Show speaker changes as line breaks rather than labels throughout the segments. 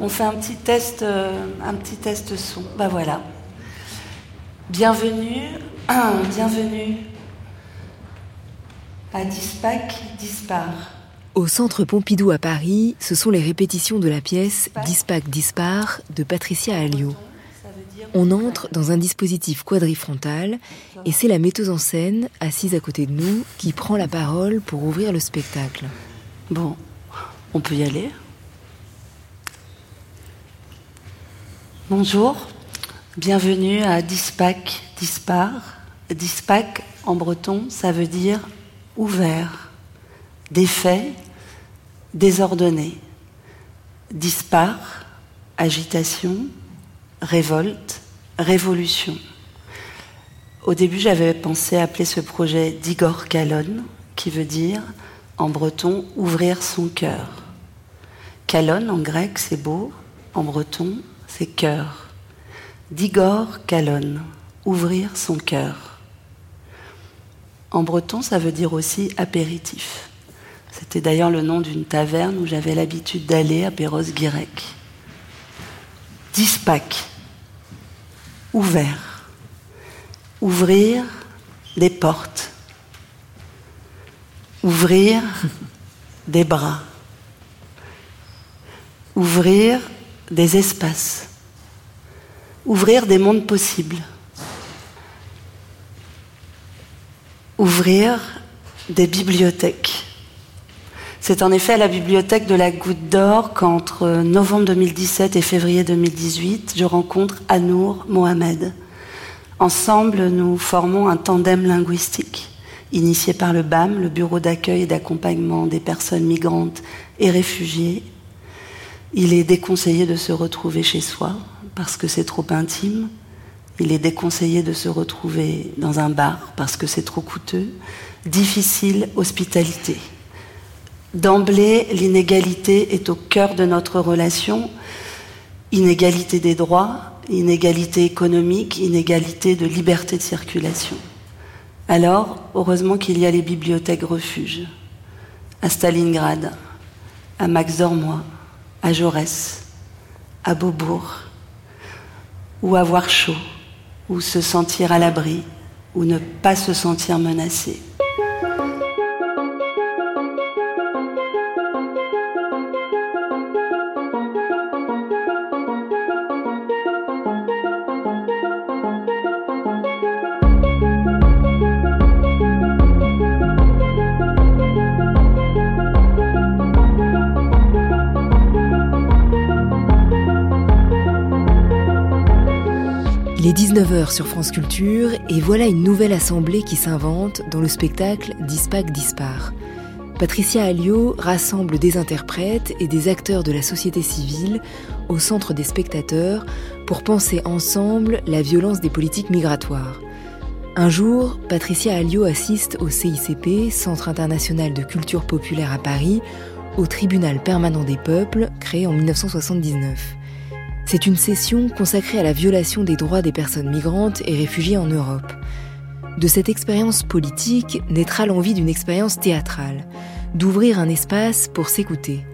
On fait un petit test, euh, un petit test son. Bah voilà. Bienvenue, bienvenue à Dispac Dispar.
Au centre Pompidou à Paris, ce sont les répétitions de la pièce Dispac Dispar de Patricia Alliot. On entre dans un dispositif quadrifrontal et c'est la metteuse en scène, assise à côté de nous, qui prend la parole pour ouvrir le spectacle.
Bon, on peut y aller Bonjour, bienvenue à Dispac Dispar. Dispac en breton, ça veut dire ouvert, défait, désordonné. Dispar, agitation, révolte, révolution. Au début, j'avais pensé appeler ce projet d'Igor Kalon, qui veut dire en breton ouvrir son cœur. Kalon en grec, c'est beau, en breton, c'est cœur. D'Igor Kalon, ouvrir son cœur. En breton, ça veut dire aussi apéritif. C'était d'ailleurs le nom d'une taverne où j'avais l'habitude d'aller à Perros-Guirec. Dispac, ouvert, ouvrir des portes, ouvrir des bras, ouvrir des espaces, ouvrir des mondes possibles, ouvrir des bibliothèques. C'est en effet à la bibliothèque de la Goutte d'Or qu'entre novembre 2017 et février 2018, je rencontre Anour Mohamed. Ensemble, nous formons un tandem linguistique initié par le BAM, le Bureau d'accueil et d'accompagnement des personnes migrantes et réfugiées. Il est déconseillé de se retrouver chez soi parce que c'est trop intime. Il est déconseillé de se retrouver dans un bar parce que c'est trop coûteux. Difficile hospitalité. D'emblée, l'inégalité est au cœur de notre relation. Inégalité des droits, inégalité économique, inégalité de liberté de circulation. Alors, heureusement qu'il y a les bibliothèques refuges, à Stalingrad, à Max Dormois, à Jaurès, à Beaubourg, ou avoir chaud, ou se sentir à l'abri, ou ne pas se sentir menacé.
19h sur France Culture et voilà une nouvelle assemblée qui s'invente dans le spectacle Dispac Dispar. Patricia Alliot rassemble des interprètes et des acteurs de la société civile au centre des spectateurs pour penser ensemble la violence des politiques migratoires. Un jour, Patricia Alliot assiste au CICP, Centre international de culture populaire à Paris, au tribunal permanent des peuples créé en 1979. C'est une session consacrée à la violation des droits des personnes migrantes et réfugiées en Europe. De cette expérience politique naîtra l'envie d'une expérience théâtrale, d'ouvrir un espace pour s'écouter.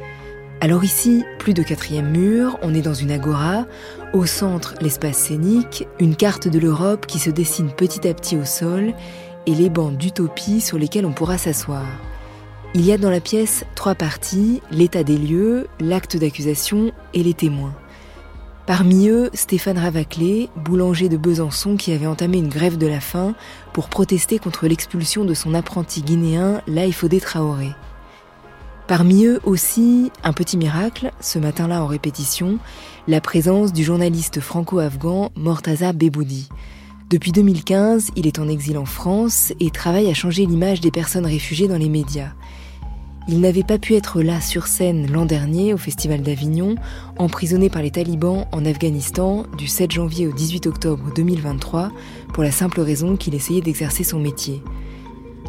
Alors ici, plus de quatrième mur, on est dans une agora, au centre l'espace scénique, une carte de l'Europe qui se dessine petit à petit au sol et les bancs d'utopie sur lesquels on pourra s'asseoir. Il y a dans la pièce trois parties, l'état des lieux, l'acte d'accusation et les témoins. Parmi eux, Stéphane Ravaclé, boulanger de Besançon qui avait entamé une grève de la faim pour protester contre l'expulsion de son apprenti guinéen Laïfodé Traoré. Parmi eux aussi, un petit miracle, ce matin-là en répétition, la présence du journaliste franco-afghan Mortaza Beboudi. Depuis 2015, il est en exil en France et travaille à changer l'image des personnes réfugiées dans les médias. Il n'avait pas pu être là sur scène l'an dernier au Festival d'Avignon, emprisonné par les talibans en Afghanistan du 7 janvier au 18 octobre 2023, pour la simple raison qu'il essayait d'exercer son métier.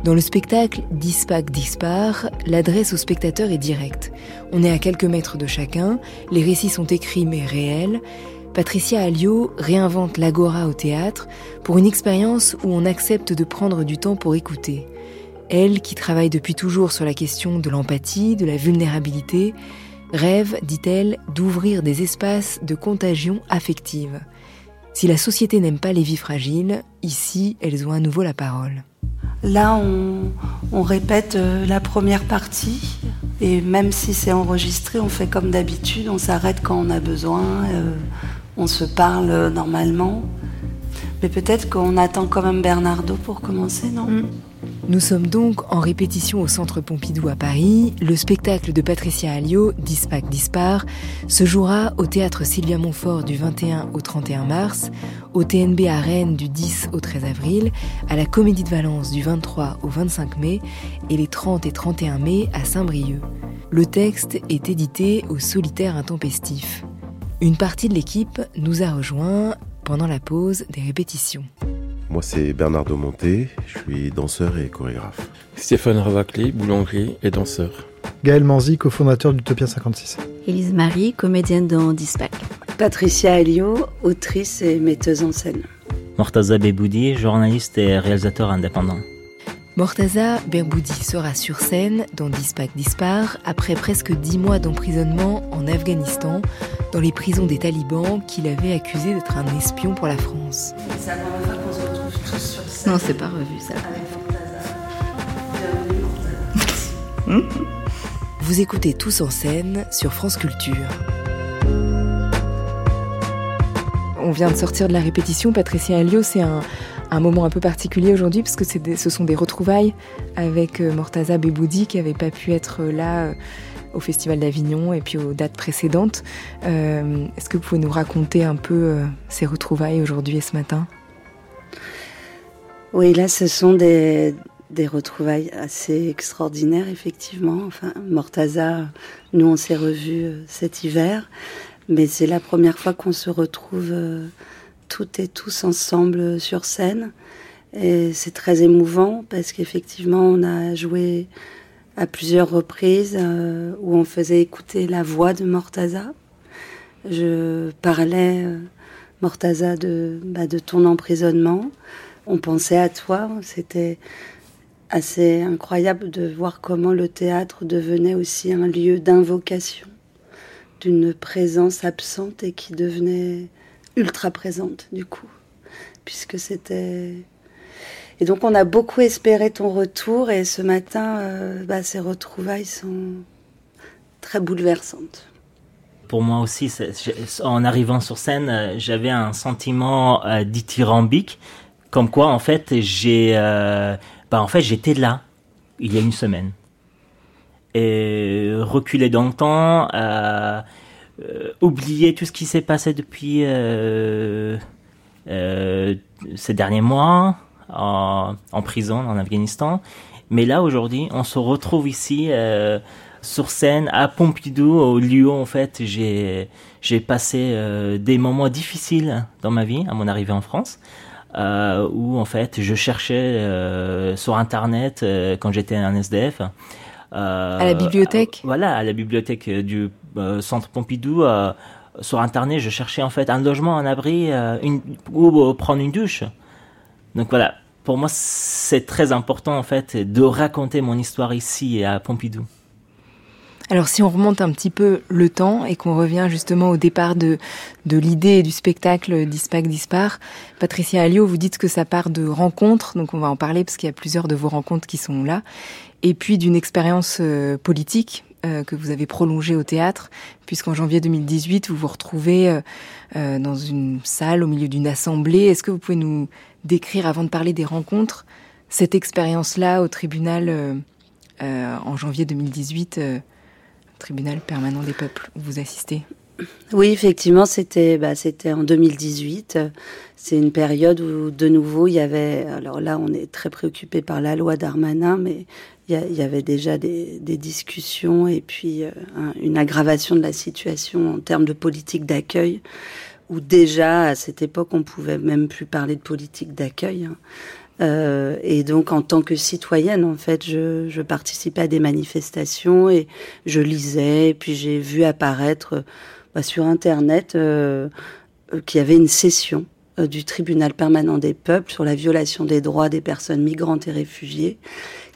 Dans le spectacle Dispac Dispar, l'adresse au spectateur est directe. On est à quelques mètres de chacun, les récits sont écrits mais réels. Patricia Alliot réinvente l'agora au théâtre pour une expérience où on accepte de prendre du temps pour écouter. Elle, qui travaille depuis toujours sur la question de l'empathie, de la vulnérabilité, rêvent, dit-elle, d'ouvrir des espaces de contagion affective. Si la société n'aime pas les vies fragiles, ici, elles ont à nouveau la parole.
Là, on, répète euh, la première partie, et même si c'est enregistré, on fait comme d'habitude, on s'arrête quand on a besoin, euh, on se parle normalement. Mais peut-être qu'on attend quand même Bernardo pour commencer, non? Mm.
Nous sommes donc en répétition au Centre Pompidou à Paris. Le spectacle de Patricia Alliot, Dispac Dispar, se jouera au Théâtre Sylvia Montfort du 21 au 31 mars, au TNB à Rennes du 10 au 13 avril, à la Comédie de Valence du 23 au 25 mai et les 30 et 31 mai à Saint-Brieuc. Le texte est édité au Solitaire Intempestif. Une partie de l'équipe nous a rejoints pendant la pause des répétitions.
Moi, c'est Bernardo Monté, je suis danseur et chorégraphe.
Stéphane Ravacli, boulanger et danseur.
Gaël Manzi, cofondateur d'Utopia 56.
Élise Marie, comédienne dans Dispac.
Patricia Elio, autrice et metteuse en scène.
Mortaza Beboudi, journaliste et réalisateur indépendant.
Mortaza Berboudi sera sur scène dans Dispac Dispar après presque dix mois d'emprisonnement en Afghanistan, dans les prisons des talibans qu'il avait accusé d'être un espion pour la France.
Non, c'est pas revu ça.
Vous écoutez tous en scène sur France Culture. On vient de sortir de la répétition. Patricia Alliot, c'est un, un moment un peu particulier aujourd'hui parce que ce sont des retrouvailles avec euh, Mortaza Beboudi qui n'avait pas pu être euh, là euh, au Festival d'Avignon et puis aux dates précédentes. Est-ce que vous pouvez nous raconter un peu ces retrouvailles aujourd'hui et ce matin?
Oui, là, ce sont des, retrouvailles assez extraordinaires, effectivement. Enfin, Mortaza, nous, on s'est revus cet hiver, mais c'est la première fois qu'on se retrouve toutes et tous ensemble sur scène. Et c'est très émouvant parce qu'effectivement, on a joué à plusieurs reprises euh, où on faisait écouter la voix de Mortaza. Je parlais, euh, Mortaza, bah, de ton emprisonnement. On pensait à toi. C'était assez incroyable de voir comment le théâtre devenait aussi un lieu d'invocation d'une présence absente et qui devenait ultra présente du coup, puisque c'était... Et donc on a beaucoup espéré ton retour et ce matin, euh, bah, ces retrouvailles sont très bouleversantes.
Pour moi aussi, en arrivant sur scène, euh, j'avais un sentiment euh, dithyrambique, comme quoi en fait j'ai, bah, en fait j'étais là il y a une semaine et reculé dans le temps. Euh, oublier tout ce qui s'est passé depuis euh, euh, ces derniers mois en, prison en Afghanistan. Mais là aujourd'hui, on se retrouve ici sur scène à Pompidou, au lieu en fait j'ai passé des moments difficiles dans ma vie à mon arrivée en France. Où en fait je cherchais sur internet quand j'étais un SDF
à la bibliothèque?
Voilà à la bibliothèque du euh, centre Pompidou, euh, sur internet, je cherchais en fait un logement, un abri, euh, une, ou prendre une douche. Donc voilà, pour moi, c'est très important en fait de raconter mon histoire ici à Pompidou.
Alors si on remonte un petit peu le temps et qu'on revient justement au départ de, l'idée du spectacle Dispac Dispar, Patricia Alliot, vous dites que ça part de rencontres, donc on va en parler parce qu'il y a plusieurs de vos rencontres qui sont là, et puis d'une expérience politique euh, que vous avez prolongé au théâtre, puisqu'en janvier 2018, vous vous retrouvez euh, euh, dans une salle au milieu d'une assemblée. Est-ce que vous pouvez nous décrire, avant de parler des rencontres, cette expérience-là au tribunal en janvier 2018, tribunal permanent des peuples, où vous assistez
oui, effectivement, c'était bah, c'était en 2018. C'est une période où de nouveau il y avait. Alors là, on est très préoccupé par la loi Darmanin, mais il y, avait déjà des, discussions et puis euh, une aggravation de la situation en termes de politique d'accueil, où déjà à cette époque on pouvait même plus parler de politique d'accueil. Hein. Euh, et donc en tant que citoyenne, en fait, je, participais à des manifestations et je lisais, et puis j'ai vu apparaître bah, sur Internet euh, qu'il y avait une session du tribunal permanent des peuples sur la violation des droits des personnes migrantes et réfugiées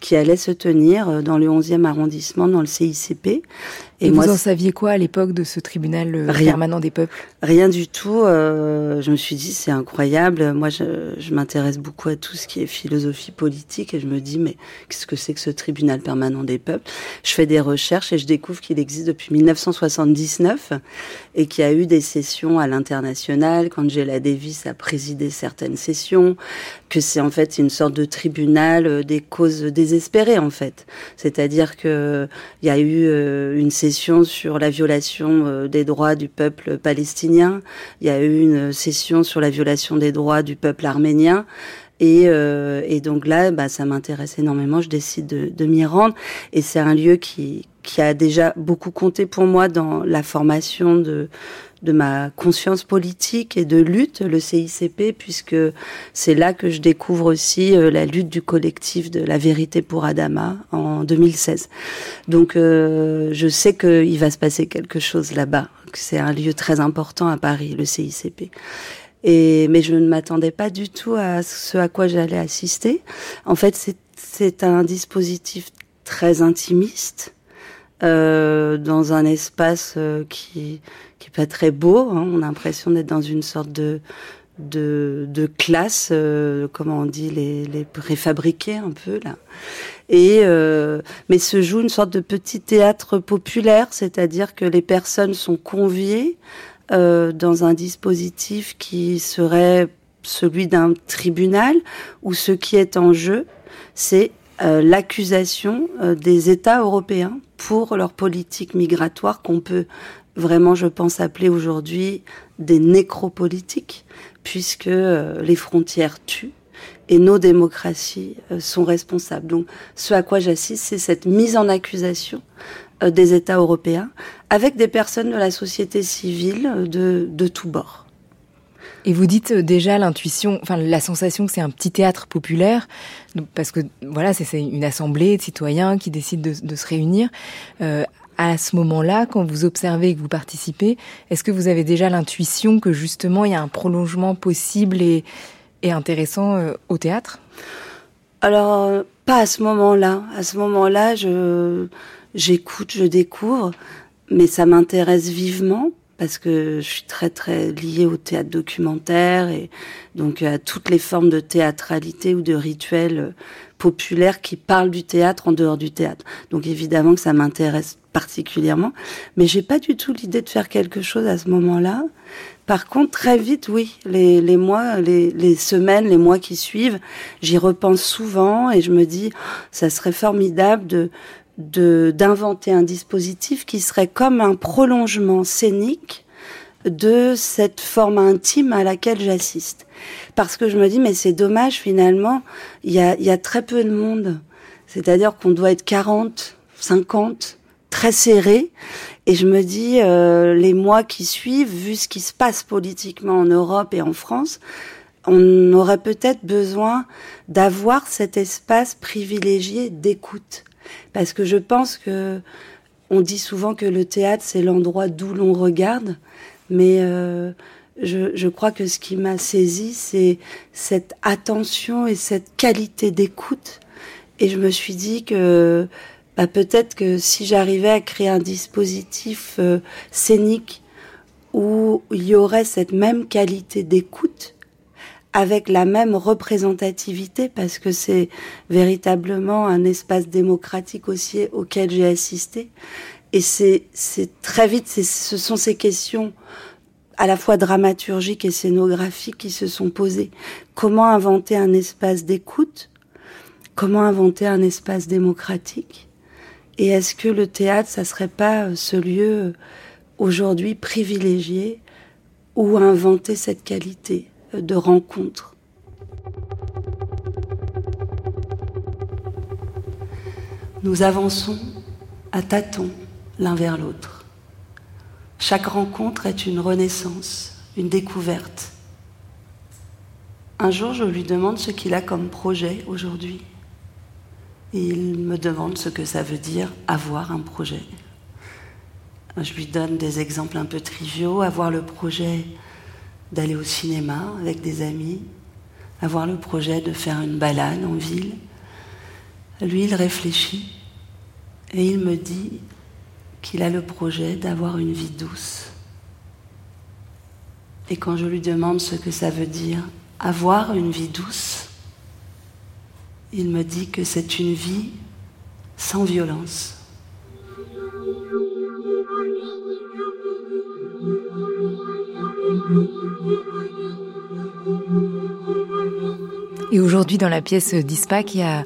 qui allait se tenir dans le 11e arrondissement, dans le CICP.
Et, vous en saviez quoi à l'époque de ce tribunal euh, permanent des peuples?
Rien du tout. Euh, je me suis dit, c'est incroyable. Moi, je, je m'intéresse beaucoup à tout ce qui est philosophie politique et je me dis, mais qu'est-ce que c'est que ce tribunal permanent des peuples? Je fais des recherches et je découvre qu'il existe depuis 1979 et qu'il y a eu des sessions à l'international. Qu'Angela Davis a présidé certaines sessions, que c'est en fait une sorte de tribunal euh, des causes désespérées, en fait. C'est-à-dire que il y a eu une session sur la violation euh, des droits du peuple palestinien. Il y a eu une session sur la violation des droits du peuple arménien. Et, euh, et donc là, bah, ça m'intéresse énormément. Je décide de, de m'y rendre. Et c'est un lieu qui, qui a déjà beaucoup compté pour moi dans la formation de, de ma conscience politique et de lutte, le CICP, puisque c'est là que je découvre aussi euh, la lutte du collectif de la vérité pour Adama en 2016. Donc euh, je sais qu'il va se passer quelque chose là-bas, que c'est un lieu très important à Paris, le CICP. Et, mais je ne m'attendais pas du tout à ce à quoi j'allais assister. En fait, c'est un dispositif très intimiste, euh, dans un espace euh, qui qui est pas très beau. Hein. On a l'impression d'être dans une sorte de de, classe, euh, comment on dit, les, les préfabriqués un peu là. Et mais se joue une sorte de petit théâtre populaire, c'est-à-dire que les personnes sont conviées dans un dispositif qui serait celui d'un tribunal où ce qui est en jeu, c'est euh, l'accusation euh, des États européens pour leur politique migratoire qu'on peut vraiment, je pense, appeler aujourd'hui des nécropolitiques, puisque euh, les frontières tuent et nos démocraties sont responsables. Donc, ce à quoi j'assiste, c'est cette mise en accusation des États européens avec des personnes de la société civile de, de tous bords.
Et vous dites euh, déjà l'intuition, enfin la sensation que c'est un petit théâtre populaire, parce que voilà, c'est une assemblée de citoyens qui décident de, se réunir. Euh, à ce moment-là, quand vous observez et que vous participez, est-ce que vous avez déjà l'intuition que justement il y a un prolongement possible et, intéressant euh, au théâtre?
Alors, pas à ce moment-là. À ce moment-là, je j'écoute, je découvre, mais ça m'intéresse vivement parce que je suis très très liée au théâtre documentaire et donc à toutes les formes de théâtralité ou de rituels euh, populaires qui parlent du théâtre en dehors du théâtre. Donc évidemment que ça m'intéresse particulièrement, mais j'ai pas du tout l'idée de faire quelque chose à ce moment-là. Par contre, très vite, oui, les, les mois, les, les semaines, les mois qui suivent, j'y repense souvent et je me dis, ça serait formidable de d'inventer un dispositif qui serait comme un prolongement scénique de cette forme intime à laquelle j'assiste. Parce que je me dis, mais c'est dommage finalement, il y a, y a très peu de monde. C'est-à-dire qu'on doit être 40, 50, très serré. Et je me dis, euh, les mois qui suivent, vu ce qui se passe politiquement en Europe et en France, on aurait peut-être besoin d'avoir cet espace privilégié d'écoute parce que je pense que on dit souvent que le théâtre c'est l'endroit d'où l'on regarde, mais euh, je, crois que ce qui m'a saisi c'est cette attention et cette qualité d'écoute. Et je me suis dit que bah, peut-être que si j'arrivais à créer un dispositif euh, scénique où il y aurait cette même qualité d'écoute, avec la même représentativité parce que c'est véritablement un espace démocratique aussi auquel j'ai assisté. Et c'est, très vite, ce sont ces questions à la fois dramaturgiques et scénographiques qui se sont posées. Comment inventer un espace d'écoute? Comment inventer un espace démocratique? Et est-ce que le théâtre, ça serait pas ce lieu aujourd'hui privilégié où inventer cette qualité? De rencontres. Nous avançons à tâtons l'un vers l'autre. Chaque rencontre est une renaissance, une découverte. Un jour, je lui demande ce qu'il a comme projet aujourd'hui. Il me demande ce que ça veut dire avoir un projet. Je lui donne des exemples un peu triviaux, avoir le projet d'aller au cinéma avec des amis, avoir le projet de faire une balade en ville, Lui, il réfléchit et il me dit qu'il a le projet d'avoir une vie douce. Et quand je lui demande ce que ça veut dire, avoir une vie douce, il me dit que c'est une vie sans violence.
Et aujourd'hui, dans la pièce d'ISPAC, il y a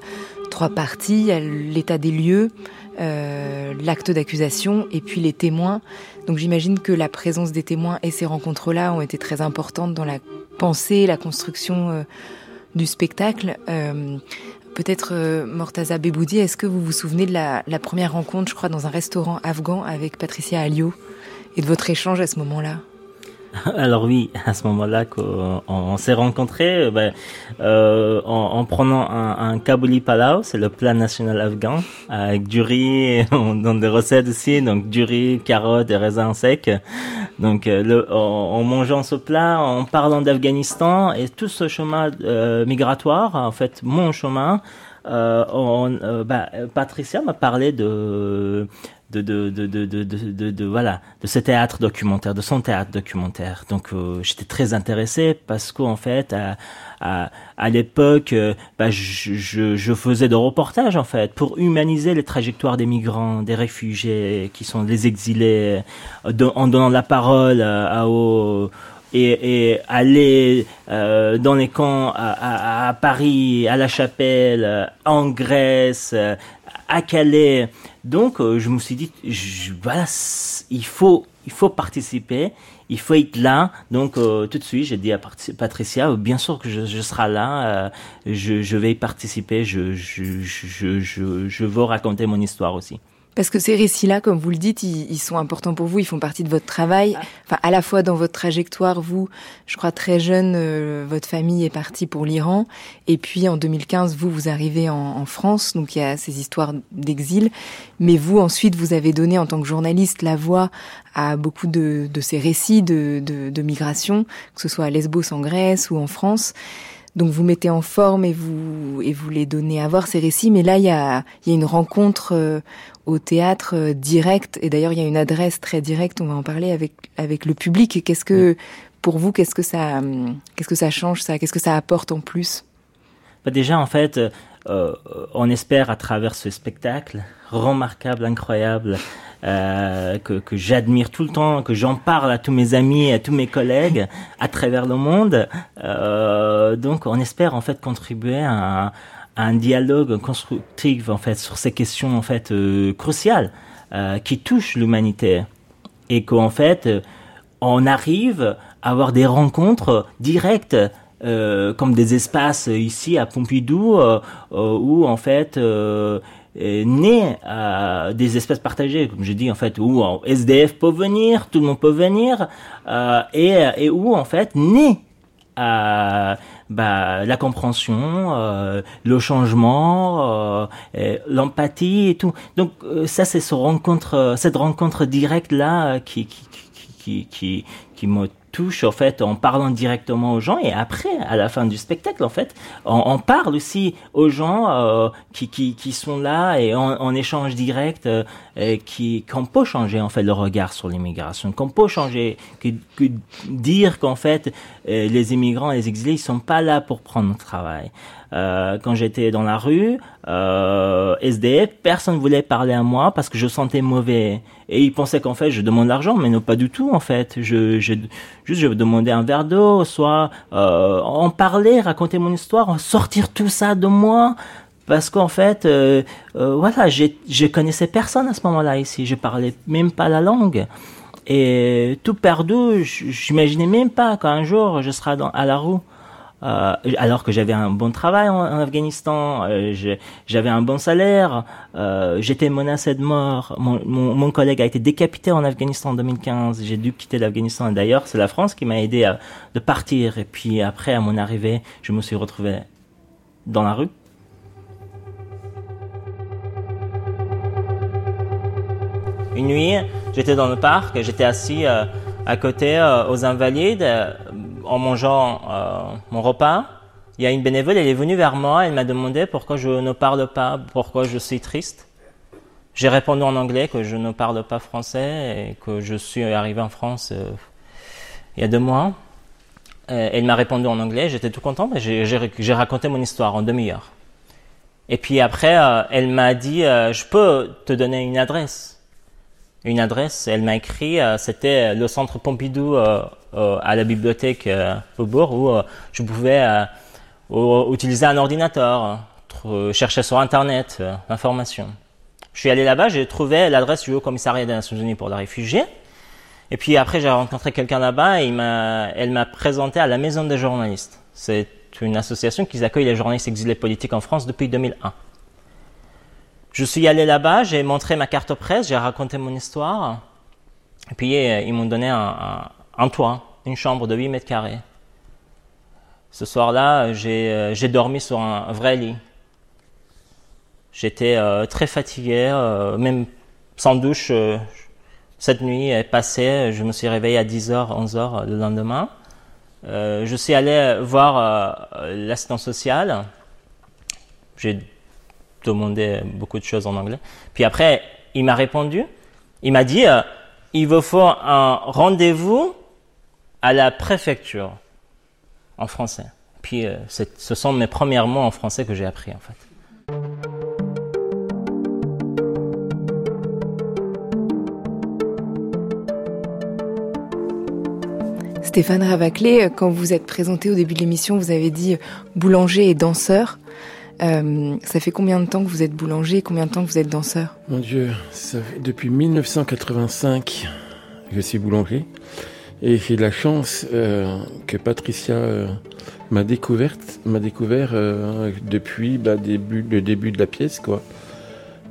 trois parties. Il y a l'état des lieux, euh, l'acte d'accusation et puis les témoins. Donc j'imagine que la présence des témoins et ces rencontres-là ont été très importantes dans la pensée, la construction euh, du spectacle. Euh, Peut-être Mortaza Beboudi, est-ce que vous vous souvenez de la, la, première rencontre, je crois, dans un restaurant afghan avec Patricia Alio et de votre échange à ce moment-là?
Alors oui, à ce moment-là qu'on on, s'est rencontrés euh, ben, euh, en, en, prenant un, un kabuli palau, c'est le plat national afghan, avec du riz, on donne des recettes aussi, donc du riz, carottes et raisins secs. Donc euh, le, en, en, mangeant ce plat, en parlant d'Afghanistan et tout ce chemin euh, migratoire, en fait mon chemin, euh, on, euh, bah, Patricia m'a parlé de de de, de, voilà de ce théâtre documentaire, de son théâtre documentaire. Donc euh, j'étais très intéressé parce qu'en fait à, à, à l'époque euh, bah, je, je, je, faisais des reportages en fait pour humaniser les trajectoires des migrants, des réfugiés qui sont les exilés, euh, en donnant la parole à, aux et, et, aller euh, dans les camps à, à, à, Paris, à La Chapelle, en Grèce, à Calais. Donc, euh, je me suis dit, il faut, il faut participer, il faut être là. Donc, euh, tout de suite, j'ai dit à Patricia, bien sûr que je, serai là, euh, je, je, vais participer, je, je, je, je, je veux raconter mon histoire aussi.
Parce que ces récits-là, comme vous le dites, ils, ils, sont importants pour vous, ils font partie de votre travail. Enfin, à la fois dans votre trajectoire, vous, je crois très jeune, euh, votre famille est partie pour l'Iran, et puis en 2015, vous, vous arrivez en, en, France, donc il y a ces histoires d'exil. Mais vous, ensuite, vous avez donné en tant que journaliste la voix à beaucoup de, de ces récits de, de, de migration, que ce soit à Lesbos en Grèce ou en France. Donc vous mettez en forme et vous et vous les donnez à voir ces récits, mais là il y a, il y a une rencontre euh, au théâtre euh, direct et d'ailleurs il y a une adresse très directe. On va en parler avec avec le public. Qu'est-ce que pour vous qu'est-ce que ça qu'est-ce que ça change ça? Qu'est-ce que ça apporte en plus?
Bah Déjà en fait, euh, on espère à travers ce spectacle remarquable, incroyable euh, que, que j'admire tout le temps, que j'en parle à tous mes amis, à tous mes collègues à travers le monde. Euh, donc, on espère en fait contribuer à, à, un dialogue constructif en fait sur ces questions en fait cruciales qui touchent l'humanité et qu'en fait on arrive à avoir des rencontres directes comme des espaces ici à Pompidou euh, où en fait euh, né euh, des espèces partagées, comme je dis en fait, où SDF peut venir, tout le monde peut venir, euh, et, et où en fait né euh, bah, la compréhension, euh, le changement, euh, l'empathie et tout. Donc ça c'est cette rencontre directe là qui qui touche en fait en parlant directement aux gens et après à la fin du spectacle en fait on, on parle aussi aux gens euh, qui, qui, qui sont là et en, échange direct euh, et qui qu'on peut changer en fait le regard sur l'immigration qu'on peut changer que, que dire qu'en fait euh, les immigrants les exilés ils sont pas là pour prendre le travail euh, quand j'étais dans la rue, euh, SDF, personne voulait parler à moi parce que je sentais mauvais. Et ils pensaient qu'en fait, je demande l'argent, mais non, pas du tout, en fait. Je, je, juste, je demandais un verre d'eau, soit euh, en parler, raconter mon histoire, sortir tout ça de moi. Parce qu'en fait, euh, euh, voilà, je connaissais personne à ce moment-là ici. Je parlais même pas la langue. Et tout perdu, j'imaginais même pas qu'un jour je serai dans, à la roue. Euh, alors que j'avais un bon travail en, Afghanistan, euh, j'avais un bon salaire, euh, j'étais menacé de mort. Mon, mon, mon, collègue a été décapité en Afghanistan en 2015. J'ai dû quitter l'Afghanistan. D'ailleurs, c'est la France qui m'a aidé à de partir. Et puis après, à mon arrivée, je me suis retrouvé dans la rue. Une nuit, j'étais dans le parc, j'étais assis euh, à côté euh, aux Invalides en mangeant euh, mon repas, il y a une bénévole, elle est venue vers moi, elle m'a demandé pourquoi je ne parle pas, pourquoi je suis triste. J'ai répondu en anglais que je ne parle pas français et que je suis arrivé en France euh, il y a deux mois. Euh, elle m'a répondu en anglais, j'étais tout content, j'ai raconté mon histoire en demi-heure. Et puis après, elle m'a dit, je peux te donner une adresse. Une adresse, elle m'a écrit, c'était le centre Pompidou à la bibliothèque au bourg où je pouvais utiliser un ordinateur, chercher sur Internet l'information. Je suis allé là-bas, j'ai trouvé l'adresse du Haut Commissariat des Nations Unies pour les réfugiés. Et puis après, j'ai rencontré quelqu'un là-bas et elle m'a présenté à la Maison des journalistes. C'est une association qui accueille les journalistes exilés politiques en France depuis 2001. Je suis allé là-bas, j'ai montré ma carte presse, j'ai raconté mon histoire. Et puis euh, ils m'ont donné un, toit, une chambre de 8 mètres carrés. Ce soir-là, j'ai euh, dormi sur un vrai lit. J'étais euh, très fatigué, même sans douche. Cette nuit est passée, je me suis réveillé à 10h, 11h le lendemain. je suis allé voir l'assistant social. J'ai demandé beaucoup de choses en anglais. Puis après, il m'a répondu. Il m'a dit, il vous faut un rendez-vous à la préfecture en français. Puis ce sont mes premiers mots en français que j'ai appris en fait.
Stéphane Ravaclé, quand vous êtes présenté au début de l'émission, vous avez dit boulanger et danseur. Euh, ça fait combien de temps que vous êtes boulanger et combien de temps que vous êtes danseur
Mon Dieu, ça fait depuis 1985 je suis boulanger. Et j'ai la chance euh, que Patricia euh, m'a découverte, m'a découvert depuis bah, le début de la pièce, quoi.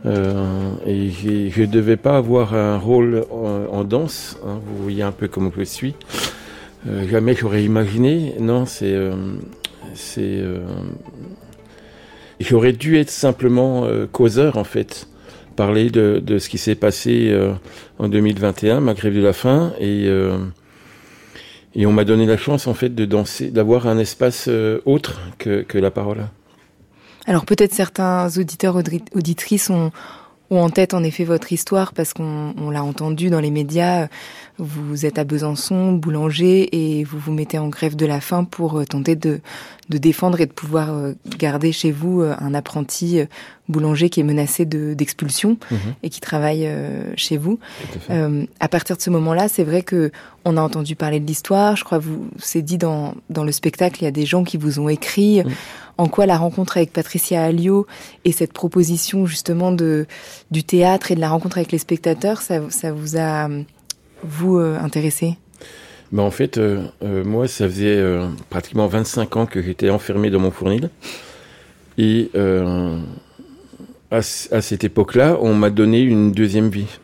et je ne devais pas avoir un rôle en, danse. Hein, vous voyez un peu comme je suis. Jamais j'aurais imaginé. Non, c'est. C'est. Euh, j'aurais dû être simplement causeur, en fait. Parler de, de ce qui s'est passé en 2021, ma grève de la faim. Et. et on m'a donné la chance, en fait, de danser, d'avoir un espace autre que, que la parole.
Alors peut-être certains auditeurs, auditrices ont, ont en tête en effet votre histoire parce qu'on l'a entendu dans les médias. Vous êtes à Besançon, boulanger, et vous vous mettez en grève de la faim pour euh, tenter de, de défendre et de pouvoir euh, garder chez vous euh, un apprenti boulanger qui est menacé d'expulsion mhm. et qui travaille chez vous. à partir de ce moment-là, c'est vrai que on a entendu parler de l'histoire. Je crois vous c'est dit dans, dans le spectacle, il y a des gens qui vous ont écrit. Mhm. En quoi la rencontre avec Patricia Alliot et cette proposition justement du théâtre et de la rencontre avec les spectateurs, ça, vous a vous euh, intéressé?
Ben en fait, euh, euh, moi, ça faisait pratiquement 25 ans que j'étais enfermé dans mon fournil. Et à, à, cette époque-là, on m'a donné une deuxième vie.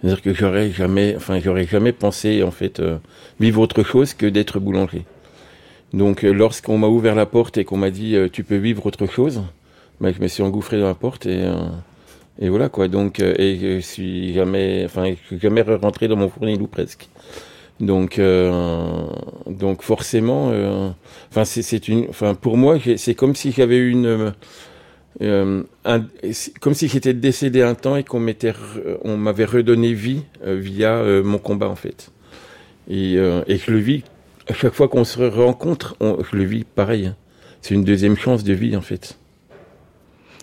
C'est-à-dire que j'aurais jamais, enfin, j'aurais jamais pensé, en fait, vivre autre chose que d'être boulanger. Donc, lorsqu'on m'a ouvert la porte et qu'on m'a dit, tu peux vivre autre chose, ben, je me suis engouffré dans la porte et et voilà quoi. Donc, euh, et je suis jamais, enfin, suis jamais rentré dans mon fournil ou presque. Donc, euh, donc forcément, euh, enfin, c'est une, enfin, pour moi, c'est comme si j'avais une, euh, un, comme si j'étais décédé un temps et qu'on m'était, on m'avait redonné vie via mon combat en fait. Et, et je le vis à chaque fois qu'on se rencontre, on, je le vis pareil. Hein. C'est une deuxième chance de vie en fait.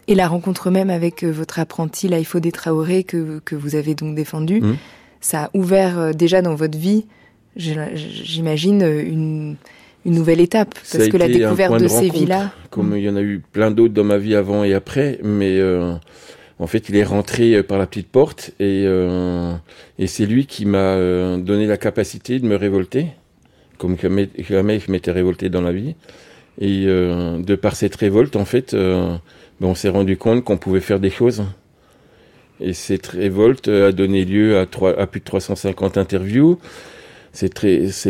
Et la rencontre même avec euh, votre apprenti Laïfodé Traoré que, que vous avez donc défendu, mmh. ça a ouvert euh, déjà dans votre vie, j'imagine, euh, une, une nouvelle étape. Parce que la découverte de, ces vies-là.
Comme mmh. il y en a eu plein d'autres dans ma vie avant et après, mais en fait, il est rentré par la petite porte et, et c'est lui qui m'a donné la capacité de me révolter, comme jamais, je m'étais révolté dans la vie. Et de par cette révolte, en fait, ben, on s'est rendu compte qu'on pouvait faire des choses. Et cette révolte a donné lieu à, plus de 350 interviews. Cette,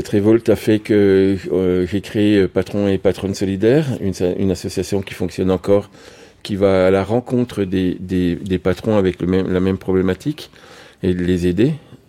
révolte a fait que euh, j'ai créé Patron et Patronne Solidaire, une, association qui fonctionne encore, qui va à la rencontre des, patrons avec la même problématique et les aider.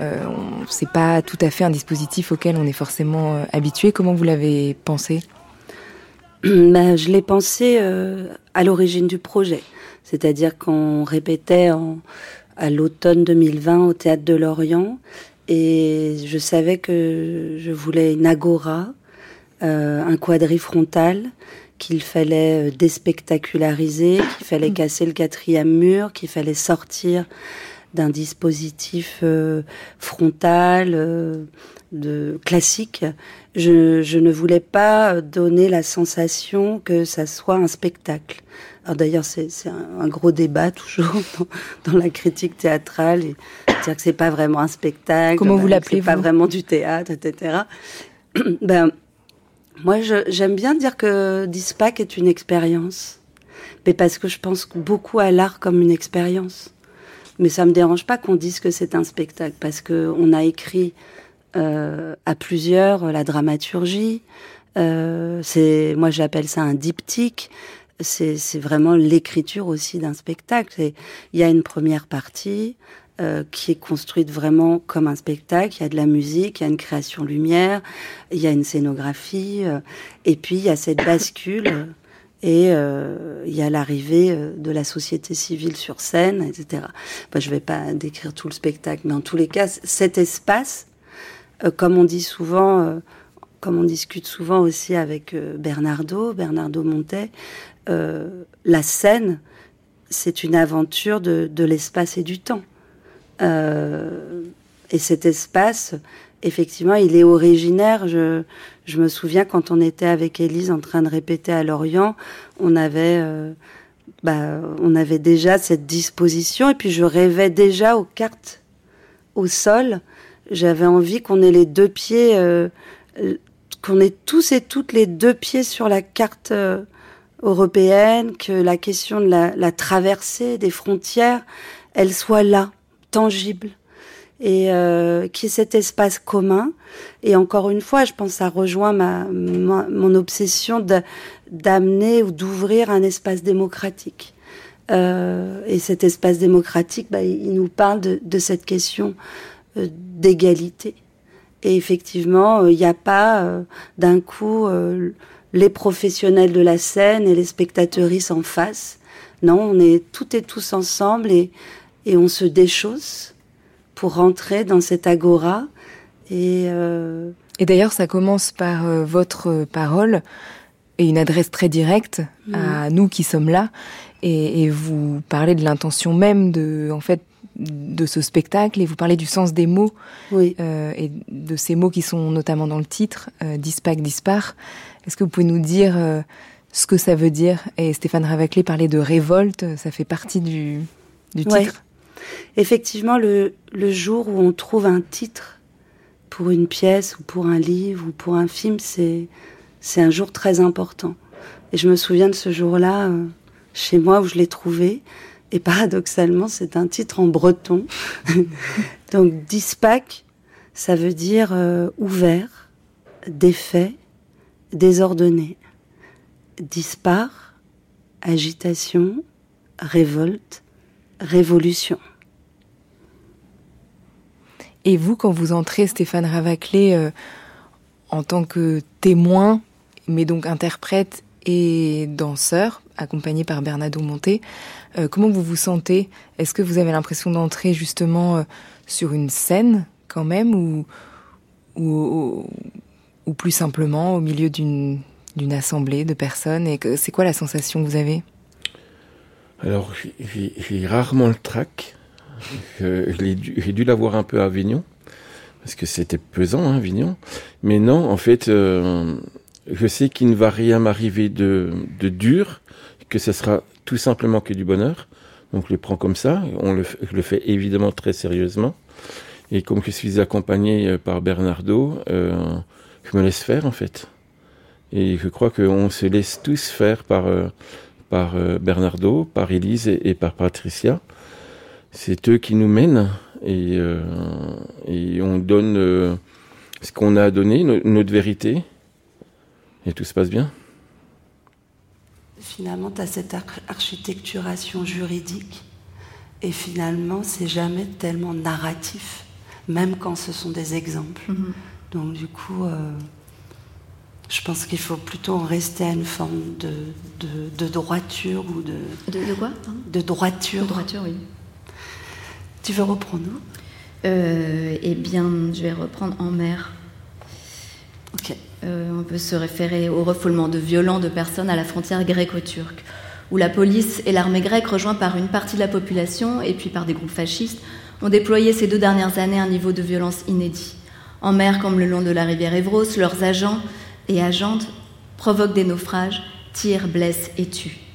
euh, c'est
pas
tout à fait un dispositif auquel on est forcément euh, habitué. Comment vous l'avez pensé?
Ben, je l'ai pensé euh, à l'origine du projet. C'est-à-dire qu'on répétait en, à l'automne 2020 au Théâtre de Lorient et je savais que je voulais une agora, euh, un quadrifrontal qu'il fallait déspectaculariser, qu'il fallait casser le quatrième mur, qu'il fallait sortir d'un dispositif euh, frontal, euh, de classique. Je, je ne voulais pas donner la sensation que ça soit un spectacle. Alors d'ailleurs, c'est un, un gros débat toujours dans, dans la critique théâtrale, et dire que c'est pas vraiment un spectacle.
Comment vous
que
l'appelez,
pas
vous
vraiment du théâtre, etc. ben, moi, j'aime bien dire que Dispac est une expérience, mais parce que je pense beaucoup à l'art comme une expérience. Mais ça me dérange pas qu'on dise que c'est un spectacle, parce que on a écrit euh, à plusieurs la dramaturgie. Euh, c'est, moi, j'appelle ça un diptyque. C'est, vraiment l'écriture aussi d'un spectacle. Il y a une première partie euh, qui est construite vraiment comme un spectacle. Il y a de la musique, il y a une création lumière, il y a une scénographie, euh, et puis il y a cette bascule. Et euh, il y a l'arrivée euh, de la société civile sur scène, etc. Je ne vais pas décrire tout le spectacle, mais en tous les cas, cet espace, euh, comme on dit souvent, comme on discute souvent aussi avec Bernardo, Bernardo Montet, la scène, c'est une aventure de, l'espace et du temps. Et cet espace, effectivement, il est originaire. Je, me souviens quand on était avec Élise en train de répéter à Lorient, on avait, euh, bah, on avait déjà cette disposition et puis je rêvais déjà aux cartes au sol. J'avais envie qu'on ait les deux pieds, euh, euh, qu'on ait tous et toutes les deux pieds sur la carte européenne, que la question de la traversée des frontières, elle soit là, tangible et euh, qui est cet espace commun. Et encore une fois, je pense que ça rejoint ma, mon obsession d'amener ou d'ouvrir un espace démocratique. Euh, et cet espace démocratique, bah, il nous parle de, de cette question euh, d'égalité. Et effectivement, euh, il n'y a pas euh, d'un coup les professionnels de la scène et les spectateuristes en face. Non, on est toutes et tous ensemble et, et on se déchausse pour rentrer dans cette agora. Et euh,
Et d'ailleurs, ça commence par euh, votre euh, parole et une adresse très directe à nous qui sommes là. Et, et vous parlez de l'intention même de, en fait, de ce spectacle et vous parlez du sens des mots
oui,
euh, et de ces mots qui sont notamment dans le titre, Dispac, Dispar. Est-ce que vous pouvez nous dire ce que ça veut dire? Et Stéphane Ravaclé parlait de révolte, ça fait partie du, du
Ouais.
titre.
Effectivement, le, jour où on trouve un titre pour une pièce ou pour un livre ou pour un film, c'est c'est un jour très important. Et je me souviens de ce jour-là euh, chez moi où je l'ai trouvé. Et paradoxalement, c'est un titre en breton. Donc, dispac, ça veut dire euh, ouvert, défait, désordonné. Dispar, agitation, révolte, révolution.
Et vous, quand vous entrez, Stéphane Ravaclé, euh, en tant que témoin, mais donc interprète et danseur, accompagné par Bernardo Monté, euh, comment vous vous sentez? Est-ce que vous avez l'impression d'entrer justement euh, sur une scène quand même ou, ou, plus simplement au milieu d'une assemblée de personnes? Et c'est quoi la sensation que vous avez?
Alors j'ai rarement le trac. J'ai dû, dû l'avoir un peu à Avignon parce que c'était pesant, hein, Avignon. Mais non, en fait, euh, je sais qu'il ne va rien m'arriver de, dur, que ce sera tout simplement que du bonheur. Donc je le prends comme ça. On le, je le fais évidemment très sérieusement. Et comme je suis accompagné euh, par Bernardo, euh, je me laisse faire en fait. Et je crois qu'on se laisse tous faire par, euh, euh, Bernardo, par Elise et par Patricia. C'est eux qui nous mènent et, euh, et on donne euh, ce qu'on a donné, no- notre vérité, et tout se passe bien.
Finalement, tu as cette ar- architecturation juridique, et finalement, c'est jamais tellement narratif, même quand ce sont des exemples.
Mhm.
Donc, du coup, euh, je pense qu'il faut plutôt en rester à une forme de, de- de droiture ou de,
De, de quoi
de droiture.
De droiture, oui.
Tu veux reprendre
Euh, eh bien, je vais reprendre en mer.
Ok.
Euh, on peut se référer au refoulement de violents de personnes à la frontière gréco-turque, où la police et l'armée grecque, rejoints par une partie de la population et puis par des groupes fascistes, ont déployé ces deux dernières années un niveau de violence inédit. En mer comme le long de la rivière Évros, leurs agents et agentes provoquent des naufrages, tirent, blessent et tuent.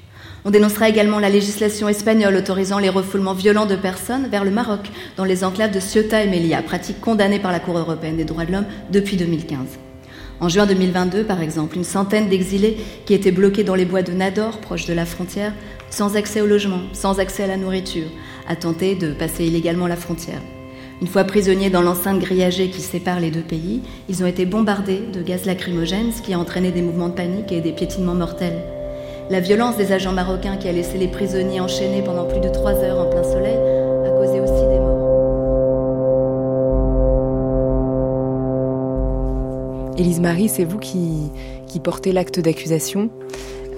On dénoncera également la législation espagnole autorisant les refoulements violents de personnes vers le Maroc, dans les enclaves de Ceuta et Melilla, pratique condamnée par la Cour européenne des droits de l'homme depuis 2015. En juin 2022, par exemple, une centaine d'exilés qui étaient bloqués dans les bois de Nador, proche de la frontière, sans accès au logement, sans accès à la nourriture, a tenté de passer illégalement la frontière. Une fois prisonniers dans l'enceinte grillagée qui sépare les deux pays, ils ont été bombardés de gaz lacrymogène, ce qui a entraîné des mouvements de panique et des piétinements mortels. La violence des agents marocains qui a laissé les prisonniers enchaînés pendant plus de trois heures en plein soleil a causé aussi des morts.
Élise Marie, c'est vous qui, qui portez l'acte d'accusation.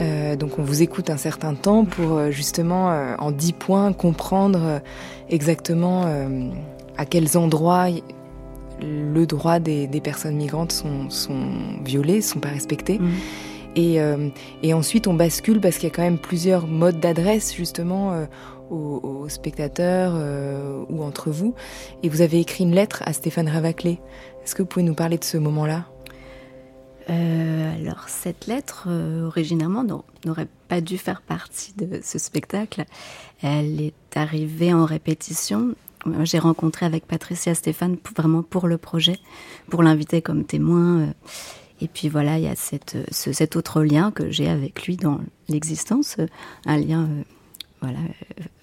Euh, donc on vous écoute un certain temps pour euh, justement euh, en dix points comprendre euh, exactement euh, à quels endroits le droit des, des personnes migrantes sont, sont violés, sont pas respectés.
Mhm.
Et, euh, et ensuite on bascule parce qu'il y a quand même plusieurs modes d'adresse justement euh, aux, spectateurs euh, ou entre vous. Et vous avez écrit une lettre à Stéphane Ravaclé. Est-ce que vous pouvez nous parler de ce moment-là?
Alors, cette lettre, euh, originalement, non- n'aurait pas dû faire partie de ce spectacle. Elle est arrivée en répétition. J'ai rencontré avec Patricia Stéphane vraiment pour le projet, pour l'inviter comme témoin. Et puis voilà, il y a euh, ce- cet autre lien que j'ai avec lui dans l'existence, euh, un lien euh, voilà,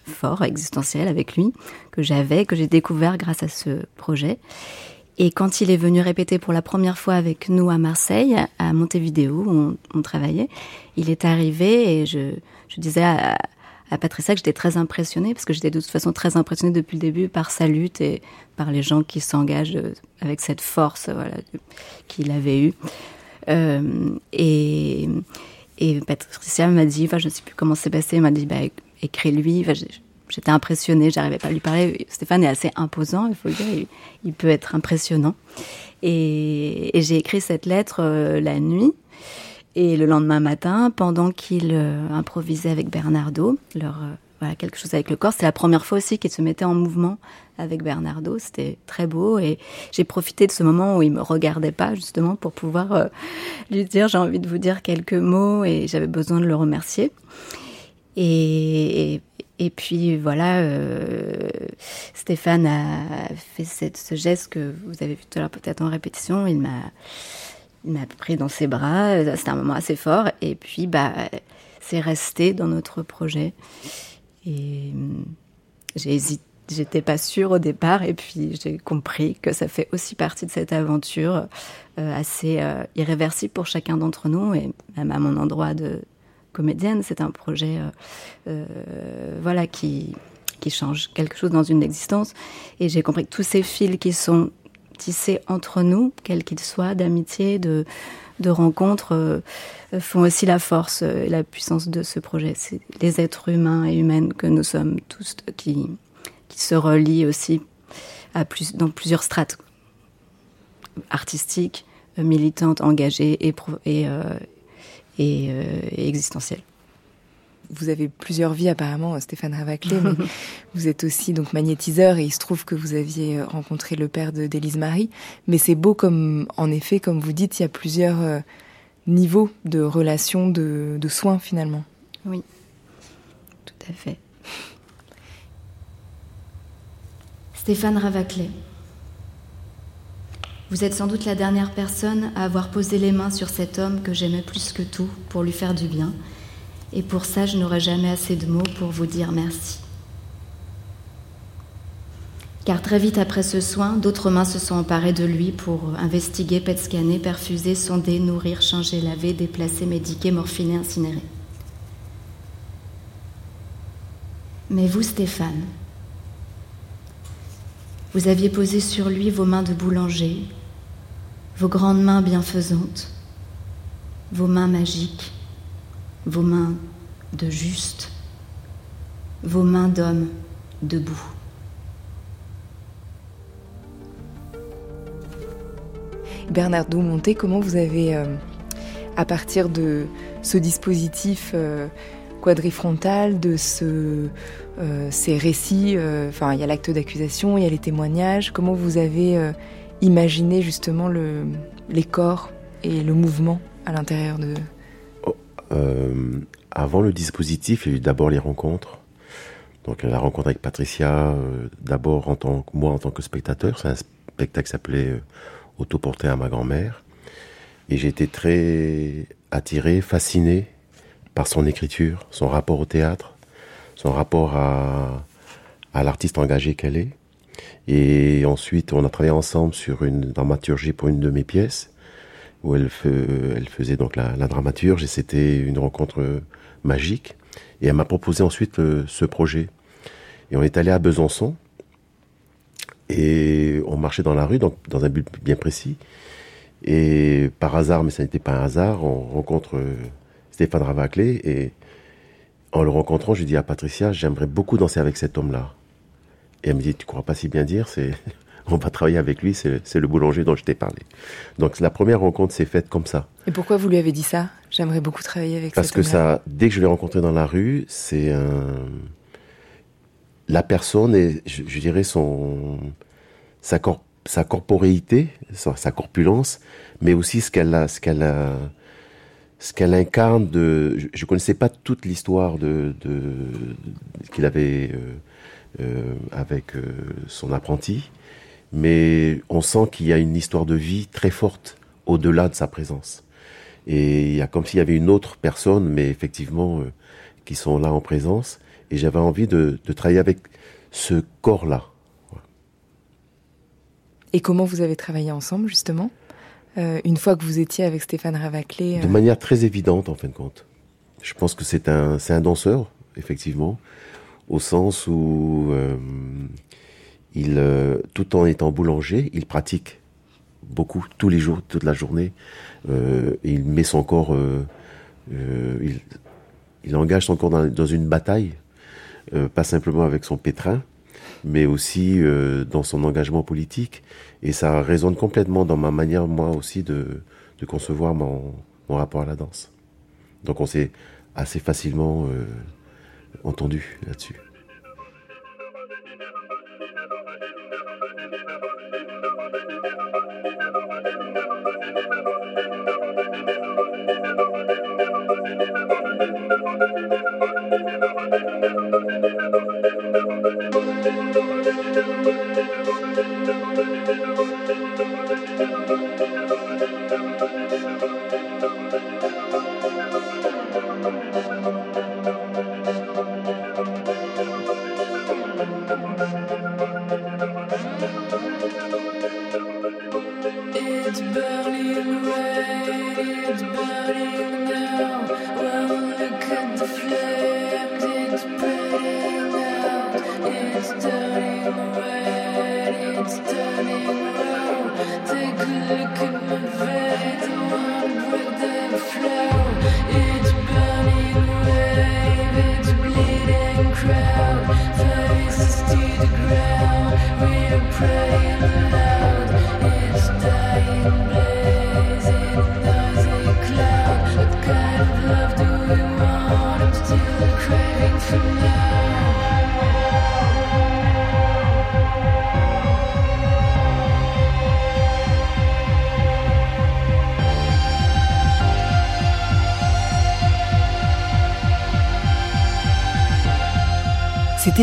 fort, existentiel avec lui, que j'avais, que j'ai découvert grâce à ce projet. Et quand il est venu répéter pour la première fois avec nous à Marseille, à Montevideo, où on, on travaillait, il est arrivé et je, je disais à, à Patricia que j'étais très impressionnée, parce que j'étais de toute façon très impressionnée depuis le début par sa lutte et par les gens qui s'engagent euh, avec cette force voilà, qu'il avait eue. Euh, et, et Patricia m'a dit, enfin, je ne sais plus comment c'est passé, elle m'a dit, bah, écris-lui. Enfin, J'étais impressionnée, j'arrivais pas à lui parler. Stéphane est assez imposant, il faut le dire, il, il peut être impressionnant. Et, et j'ai écrit cette lettre euh, la nuit. Et le lendemain matin, pendant qu'il euh, improvisait avec Bernardo, leur, euh, voilà, quelque chose avec le corps, c'est la première fois aussi qu'il se mettait en mouvement avec Bernardo. C'était très beau et j'ai profité de ce moment où il me regardait pas justement pour pouvoir euh, lui dire j'ai envie de vous dire quelques mots et j'avais besoin de le remercier. Et, et, puis voilà, Stéphane a fait cette, ce geste que vous avez vu tout à l'heure peut-être en répétition. Il m'a il m'a pris dans ses bras. C'était un moment assez fort. Et puis, bah, c'est resté dans notre projet. Et hum, j'ai hésité. J'étais pas sûre au départ, et puis j'ai compris que ça fait aussi partie de cette aventure euh, assez euh, irréversible pour chacun d'entre nous, et même à mon endroit de comédienne, c'est un projet, euh, euh, voilà, qui qui change quelque chose dans une existence. Et j'ai compris que tous ces fils qui sont tissés entre nous, quels qu'ils soient, d'amitié, de, de rencontres, euh, font aussi la force et la puissance de ce projet. C'est les êtres humains et humaines que nous sommes tous qui, qui se relient aussi à plus, dans plusieurs strates artistiques, militante, engagée et, et, et, et existentielle.
Vous avez plusieurs vies apparemment, Stéphane Ravaclé, mais vous êtes aussi donc magnétiseur et il se trouve que vous aviez rencontré le père d'Élise Marie. Mais c'est beau comme, en effet, comme vous dites, il y a plusieurs euh, niveaux de relations, de, de soins finalement.
Oui, tout à fait. Stéphane Ravaclé. Vous êtes sans doute la dernière personne à avoir posé les mains sur cet homme que j'aimais plus que tout pour lui faire du bien et pour ça je n'aurai jamais assez de mots pour vous dire merci. Car très vite après ce soin, d'autres mains se sont emparées de lui pour investiguer, pet-scanner, perfuser, sonder, nourrir, changer, laver, déplacer, médiquer, morphiner, incinérer. Mais vous, Stéphane, vous aviez posé sur lui vos mains de boulanger, vos grandes mains bienfaisantes, vos mains magiques, vos mains de juste, vos mains d'homme debout.
Bernard Doumonté, comment vous avez, euh, à partir de ce dispositif euh, quadrifrontal, de ce, euh, ces récits, enfin il y a l'acte d'accusation, il y a les témoignages, comment vous avez imaginé justement le, les corps et le mouvement à l'intérieur de,
euh, avant le dispositif, il y a eu d'abord les rencontres. Donc la rencontre avec Patricia, euh, d'abord en tant moi en tant que spectateur, c'est un spectacle qui s'appelait euh, à ma grand-mère. Et j'ai été très attiré, fasciné par son écriture, son rapport au théâtre, son rapport à, à l'artiste engagé qu'elle est. Et ensuite, on a travaillé ensemble sur une dramaturgie pour une de mes pièces où elle, faisait donc la, dramaturge et c'était une rencontre euh, magique. Et elle m'a proposé ensuite euh, ce projet. Et on est allé à Besançon et on marchait dans la rue, donc dans un but bien précis. Et par hasard, mais ça n'était pas un hasard, on rencontre euh, Stéphane Ravaclé et en le rencontrant, je dis à Patricia, j'aimerais beaucoup danser avec cet homme-là. Et elle me dit, tu crois pas si bien dire, c'est on va travailler avec lui, c'est le boulanger dont je t'ai parlé. Donc la première rencontre s'est faite comme ça.
Et pourquoi vous lui avez dit ça? J'aimerais beaucoup travailler avec
Parce que ça, dès que je l'ai rencontré dans la rue, c'est un... la personne et je, dirais son sa, sa corporéité, sa, corpulence, mais aussi ce qu'elle a, ce qu'elle a, ce qu'elle incarne de. Je, ne connaissais pas toute l'histoire de, de, qu'il avait euh, euh, avec euh, son apprenti, mais on sent qu'il y a une histoire de vie très forte au-delà de sa présence. Et il y a comme s'il y avait une autre personne, mais effectivement, euh, qui sont là en présence. Et j'avais envie de, travailler avec ce corps-là.
Et comment vous avez travaillé ensemble, justement euh, Une fois que vous étiez avec Stéphane Ravaclé
De euh manière très évidente, en fin de compte. Je pense que c'est un, c'est un danseur, effectivement, au sens où euh, tout en étant boulanger, il pratique beaucoup, tous les jours, toute la journée. Euh, il met son corps, euh, il, engage son corps dans, une bataille, pas simplement avec son pétrin, mais aussi dans son engagement politique. Et ça résonne complètement dans ma manière, moi aussi, de, de concevoir mon, mon, rapport à la danse. Donc on s'est assez facilement entendu là-dessus.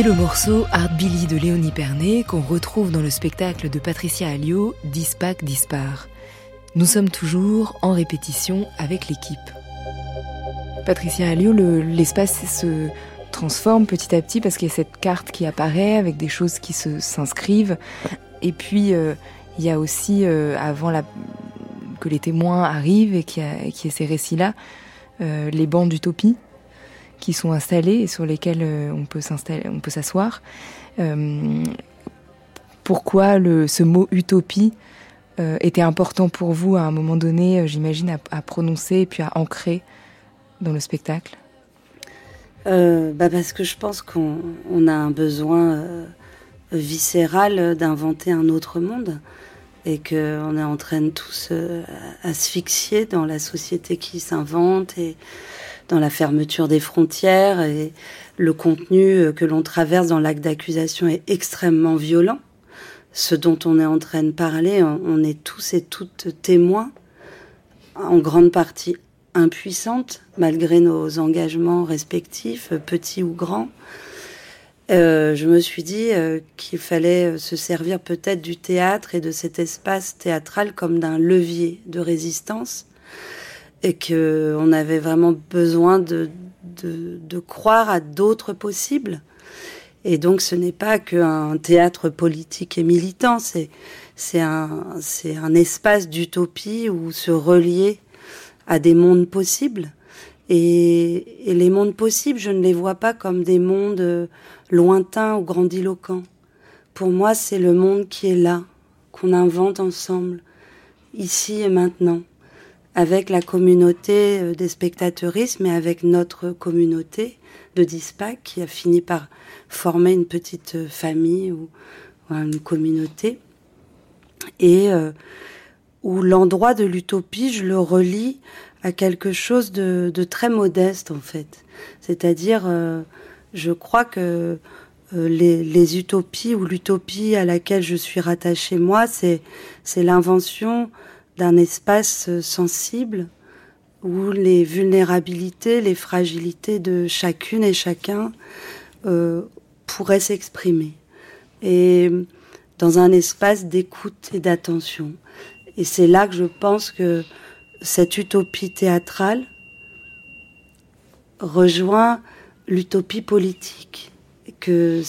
C'était le morceau Art Billy de Léonie Pernet qu'on retrouve dans le spectacle de Patricia Alliot, Dispac Dispar. Nous sommes toujours en répétition avec l'équipe. Patricia Alliot, l'espace se transforme petit à petit parce qu'il y a cette carte qui apparaît avec des choses qui s'inscrivent. Et puis, euh, il y a aussi, euh, avant la, que les témoins arrivent et qu'il y, ait ces récits-là, euh, les bancs d'utopie qui sont installés et sur lesquels on peut s'installer, on peut s'asseoir. pourquoi le, ce mot utopie était important pour vous à un moment donné, j'imagine, à, prononcer et puis à ancrer dans le spectacle?
Bah Parce que je pense qu'on a un besoin viscérale d'inventer un autre monde et qu'on est en train de tous euh, asphyxier dans la société qui s'invente et dans la fermeture des frontières et le contenu euh, que l'on traverse dans l'acte d'accusation est extrêmement violent. Ce dont on est en train de parler, on est tous et toutes témoins, en grande partie impuissantes, malgré nos engagements respectifs, petits ou grands. Euh, je me suis dit euh, qu'il fallait se servir peut-être du théâtre et de cet espace théâtral comme d'un levier de résistance et qu'on avait vraiment besoin de, de, de croire à d'autres possibles. Et donc ce n'est pas qu'un théâtre politique et militant, c'est c'est un, c'est un espace d'utopie où se relier à des mondes possibles. Et, et, les mondes possibles, je ne les vois pas comme des mondes lointain ou grandiloquent. Pour moi, c'est le monde qui est là, qu'on invente ensemble, ici et maintenant, avec la communauté euh, des spectateuristes, mais avec notre communauté de Dispac qui a fini par former une petite euh, famille ou, une communauté. Et euh, où l'endroit de l'utopie, je le relie à quelque chose de, très modeste en fait. C'est-à-dire je crois que euh, les, utopies ou l'utopie à laquelle je suis rattachée moi, c'est l'invention d'un espace sensible où les vulnérabilités, les fragilités de chacune et chacun euh, pourraient s'exprimer et dans un espace d'écoute et d'attention. Et c'est là que je pense que cette utopie théâtrale rejoint l'utopie politique, que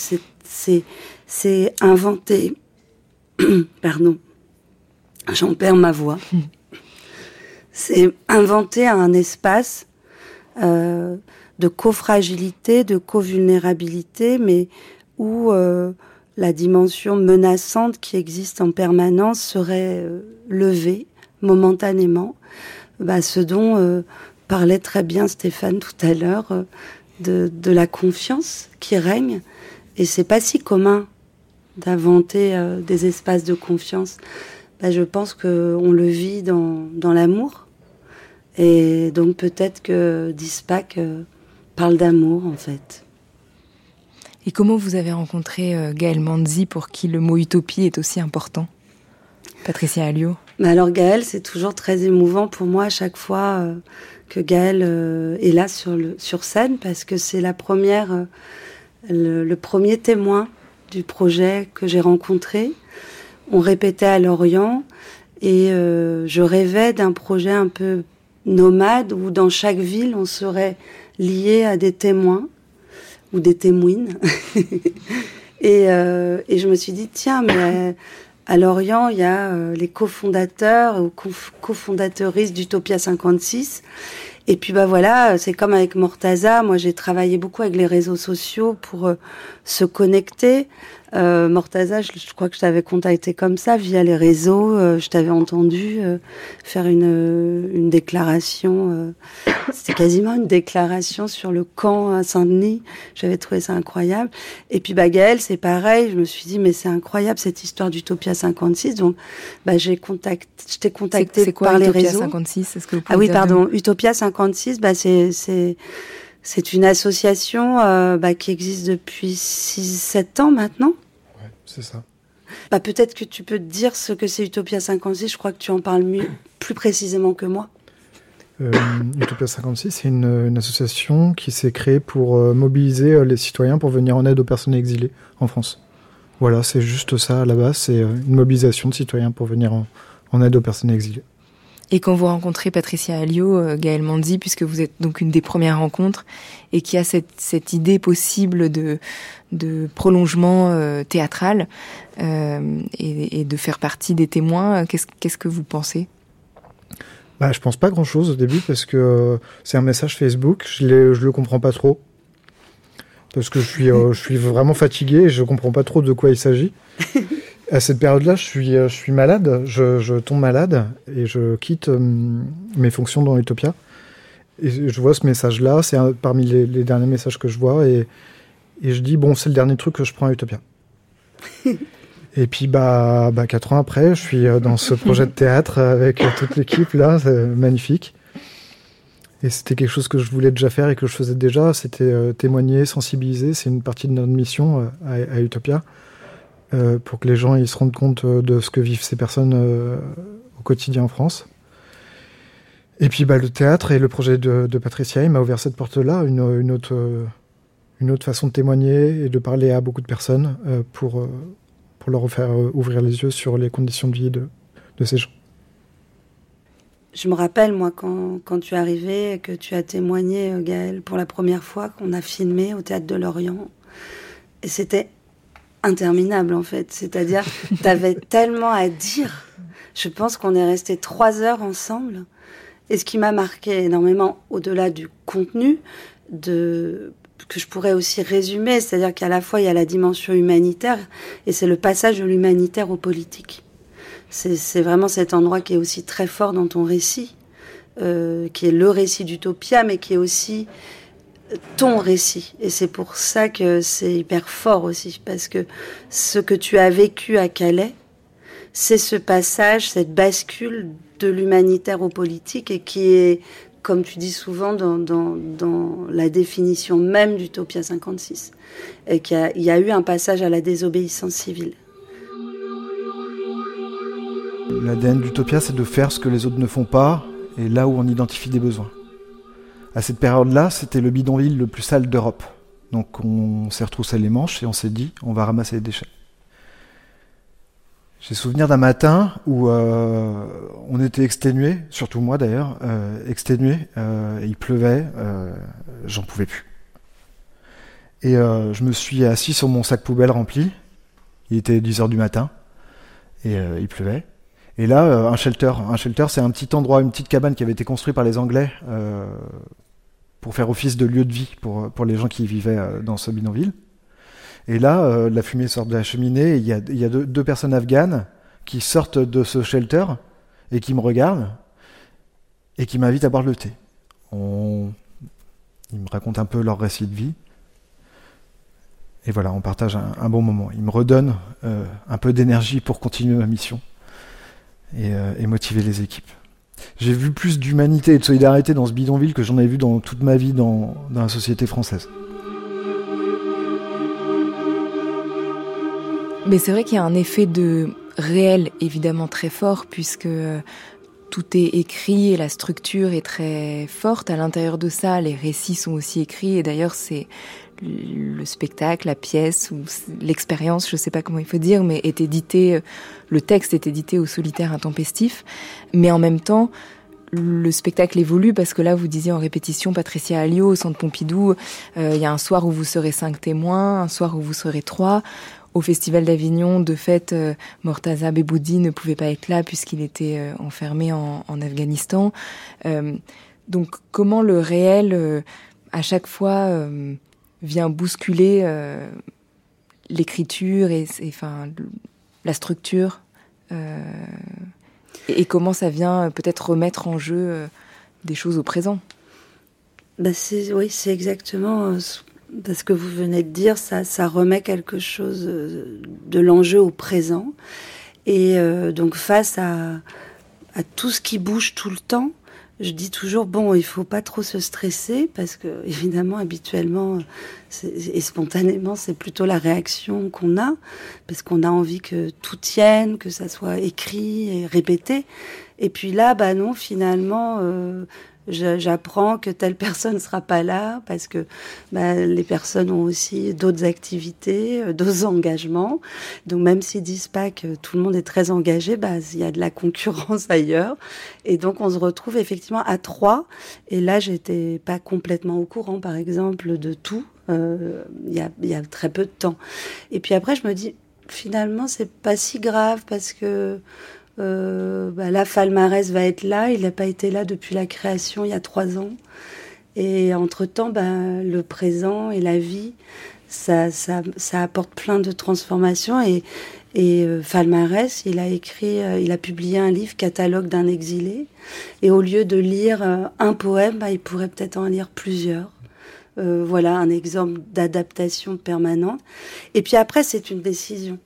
c'est inventé, pardon, j'en perds ma voix, c'est inventer un espace euh, de co-fragilité, de co-vulnérabilité, mais où euh, la dimension menaçante qui existe en permanence serait euh, levée momentanément. Bah, ce dont parlait très bien Stéphane tout à l'heure, de, la confiance qui règne. Et c'est pas si commun d'inventer des espaces de confiance. Bah, je pense qu'on le vit dans, l'amour. Et donc peut-être que Dispac euh, parle d'amour en fait.
Et comment vous avez rencontré euh, Gaël Manzi pour qui le mot utopie est aussi important? Patricia Alliot
bah, Alors Gaël, c'est toujours très émouvant pour moi à chaque fois que Gaël euh, est là sur, le, sur scène parce que c'est la première, euh, le, premier témoin du projet que j'ai rencontré. On répétait à Lorient et euh, je rêvais d'un projet un peu nomade où dans chaque ville on serait lié à des témoins ou des témoines. et, et je me suis dit, tiens, mais à Lorient, il y a euh, les cofondateurs ou cofondateuristes d'Utopia 56. Et puis bah voilà, c'est comme avec Mortaza, moi j'ai travaillé beaucoup avec les réseaux sociaux pour euh, se connecter euh, Mortaza, je, crois que je t'avais contacté comme ça via les réseaux. Euh, je t'avais entendu euh, faire une, une déclaration. Euh, c'était quasiment une déclaration sur le camp à Saint-Denis. J'avais trouvé ça incroyable. Et puis bah, c'est pareil. Je me suis dit mais c'est incroyable cette histoire d'Utopia 56. Donc bah, j'ai contacté, je t'ai contacté
quoi,
par
les
réseaux.
56
que vous Ah oui, pardon. Utopia 56, bah c'est c'est une association euh, bah, qui existe depuis 6-7 ans maintenant.
Ouais, c'est ça.
Bah, Peut-être que tu peux te dire ce que c'est Utopia 56. Je crois que tu en parles mieux, plus précisément que moi.
Utopia 56, c'est une, une, association qui s'est créée pour mobiliser les citoyens pour venir en aide aux personnes exilées en France. Voilà, c'est juste ça à la base, c'est une mobilisation de citoyens pour venir en, en aide aux personnes exilées.
Et quand vous rencontrez Patricia Alliot, euh, Gaël Mandy, puisque vous êtes donc une des premières rencontres, et qui a cette, cette idée possible de, de prolongement euh, théâtral euh, et, et, de faire partie des témoins, qu'est-ce qu'est-ce que vous pensez?
Bah, Je pense pas grand-chose au début, parce que c'est un message Facebook, je, je le comprends pas trop. Parce que je suis, je suis vraiment fatigué et je comprends pas trop de quoi il s'agit. À cette période-là, je suis, euh, je suis malade, je, je, tombe malade et je quitte euh, mes fonctions dans Utopia. Et je vois ce message-là, c'est parmi les, les, derniers messages que je vois, et, et je dis, bon, c'est le dernier truc que je prends à Utopia. et puis, bah, bah, quatre ans après, je suis euh, dans ce projet de théâtre avec toute l'équipe, là, c'est magnifique. Et c'était quelque chose que je voulais déjà faire et que je faisais déjà, c'était euh, témoigner, sensibiliser, c'est une partie de notre mission à, à Utopia. Euh, pour que les gens ils se rendent compte euh, de ce que vivent ces personnes euh, au quotidien en France. Et puis bah, le théâtre et le projet de, de Patricia, il m'a ouvert cette porte-là, une, une, autre, une autre façon de témoigner et de parler à beaucoup de personnes pour, pour leur faire ouvrir les yeux sur les conditions de vie de, de ces gens.
Je me rappelle, moi, quand, quand tu es arrivé, que tu as témoigné, Gaël, pour la première fois, qu'on a filmé au Théâtre de Lorient. Et c'était interminable en fait. C'est-à-dire, tu avais tellement à dire. Je pense qu'on est resté trois heures ensemble. Et ce qui m'a marqué énormément, au-delà du contenu, de que je pourrais aussi résumer, c'est-à-dire qu'à la fois il y a la dimension humanitaire et c'est le passage de l'humanitaire au politique. C'est vraiment cet endroit qui est aussi très fort dans ton récit, euh, qui est le récit d'Utopia, mais qui est aussi ton récit. Et c'est pour ça que c'est hyper fort aussi, parce que ce que tu as vécu à Calais, c'est ce passage, cette bascule de l'humanitaire au politique et qui est, comme tu dis souvent, dans, la définition même d'Utopia 56. Et qu'il y, y, a eu un passage à la désobéissance civile.
L'ADN d'Utopia, c'est de faire ce que les autres ne font pas et là où on identifie des besoins. À cette période-là, c'était le bidonville le plus sale d'Europe. Donc on s'est retroussé les manches et on s'est dit, on va ramasser les déchets. J'ai souvenir d'un matin où euh, on était exténué, surtout moi d'ailleurs, euh, exténué, euh, il pleuvait, j'en pouvais plus. Et je me suis assis sur mon sac poubelle rempli, il était 10 heures du matin, et il pleuvait. Et là, un shelter, un shelter, c'est un petit endroit, une petite cabane qui avait été construite par les Anglais pour faire office de lieu de vie pour, pour les gens qui vivaient euh, dans ce bidonville. Et là, euh, la fumée sort de la cheminée, il y a, y a deux, personnes afghanes qui sortent de ce shelter et qui me regardent et qui m'invitent à boire le thé. On... Ils me racontent un peu leur récit de vie. Et voilà, on partage un, un bon moment. Ils me redonnent euh, un peu d'énergie pour continuer ma mission et, euh, et motiver les équipes. J'ai vu plus d'humanité et de solidarité dans ce bidonville que j'en ai vu dans toute ma vie dans, dans la société française.
Mais c'est vrai qu'il y a un effet de réel évidemment très fort puisque tout est écrit et la structure est très forte. À l'intérieur de ça, les récits sont aussi écrits et d'ailleurs c'est le spectacle, la pièce ou l'expérience, je sais pas comment il faut dire, mais est édité, le texte est édité au solitaire intempestif, mais en même temps, le spectacle évolue parce que là, vous disiez en répétition, Patricia Alliot au Centre Pompidou, il euh, y a un soir où vous serez cinq témoins, un soir où vous serez trois. Au Festival d'Avignon, de fait, euh, Mortaza Beboudi ne pouvait pas être là puisqu'il était euh, enfermé en, Afghanistan. Donc, comment le réel, à chaque fois, vient bousculer euh, l'écriture et, enfin la structure euh, et, comment ça vient peut-être remettre en jeu euh, des choses au présent.
Bah c'est oui, c'est exactement euh, parce que vous venez de dire ça, ça remet quelque chose euh, de l'enjeu au présent et euh, donc face à, à tout ce qui bouge tout le temps je dis toujours bon, il faut pas trop se stresser parce que évidemment habituellement et spontanément c'est plutôt la réaction qu'on a parce qu'on a envie que tout tienne, que ça soit écrit et répété. Et puis là, bah non, finalement, euh, j'apprends que telle personne ne sera pas là parce que bah, les personnes ont aussi d'autres activités, euh, d'autres engagements. Donc même s'ils disent pas que tout le monde est très engagé, bah, il y a de la concurrence ailleurs. Et donc on se retrouve effectivement à trois. Et là, j'étais pas complètement au courant, par exemple, de tout. Euh, il y, a, y a très peu de temps. Et puis après, je me dis, finalement, c'est pas si grave parce que euh, bah là, Falmarès va être là. Il n'a pas été là depuis la création il y a trois ans. Et entre-temps, bah, le présent et la vie, ça, ça, ça, apporte plein de transformations. Et, euh, Falmarès, il a écrit, euh, il a publié un livre, Catalogue d'un exilé. Et au lieu de lire euh, un poème, bah, il pourrait peut-être en lire plusieurs. Voilà un exemple d'adaptation permanente. Et puis après, c'est une décision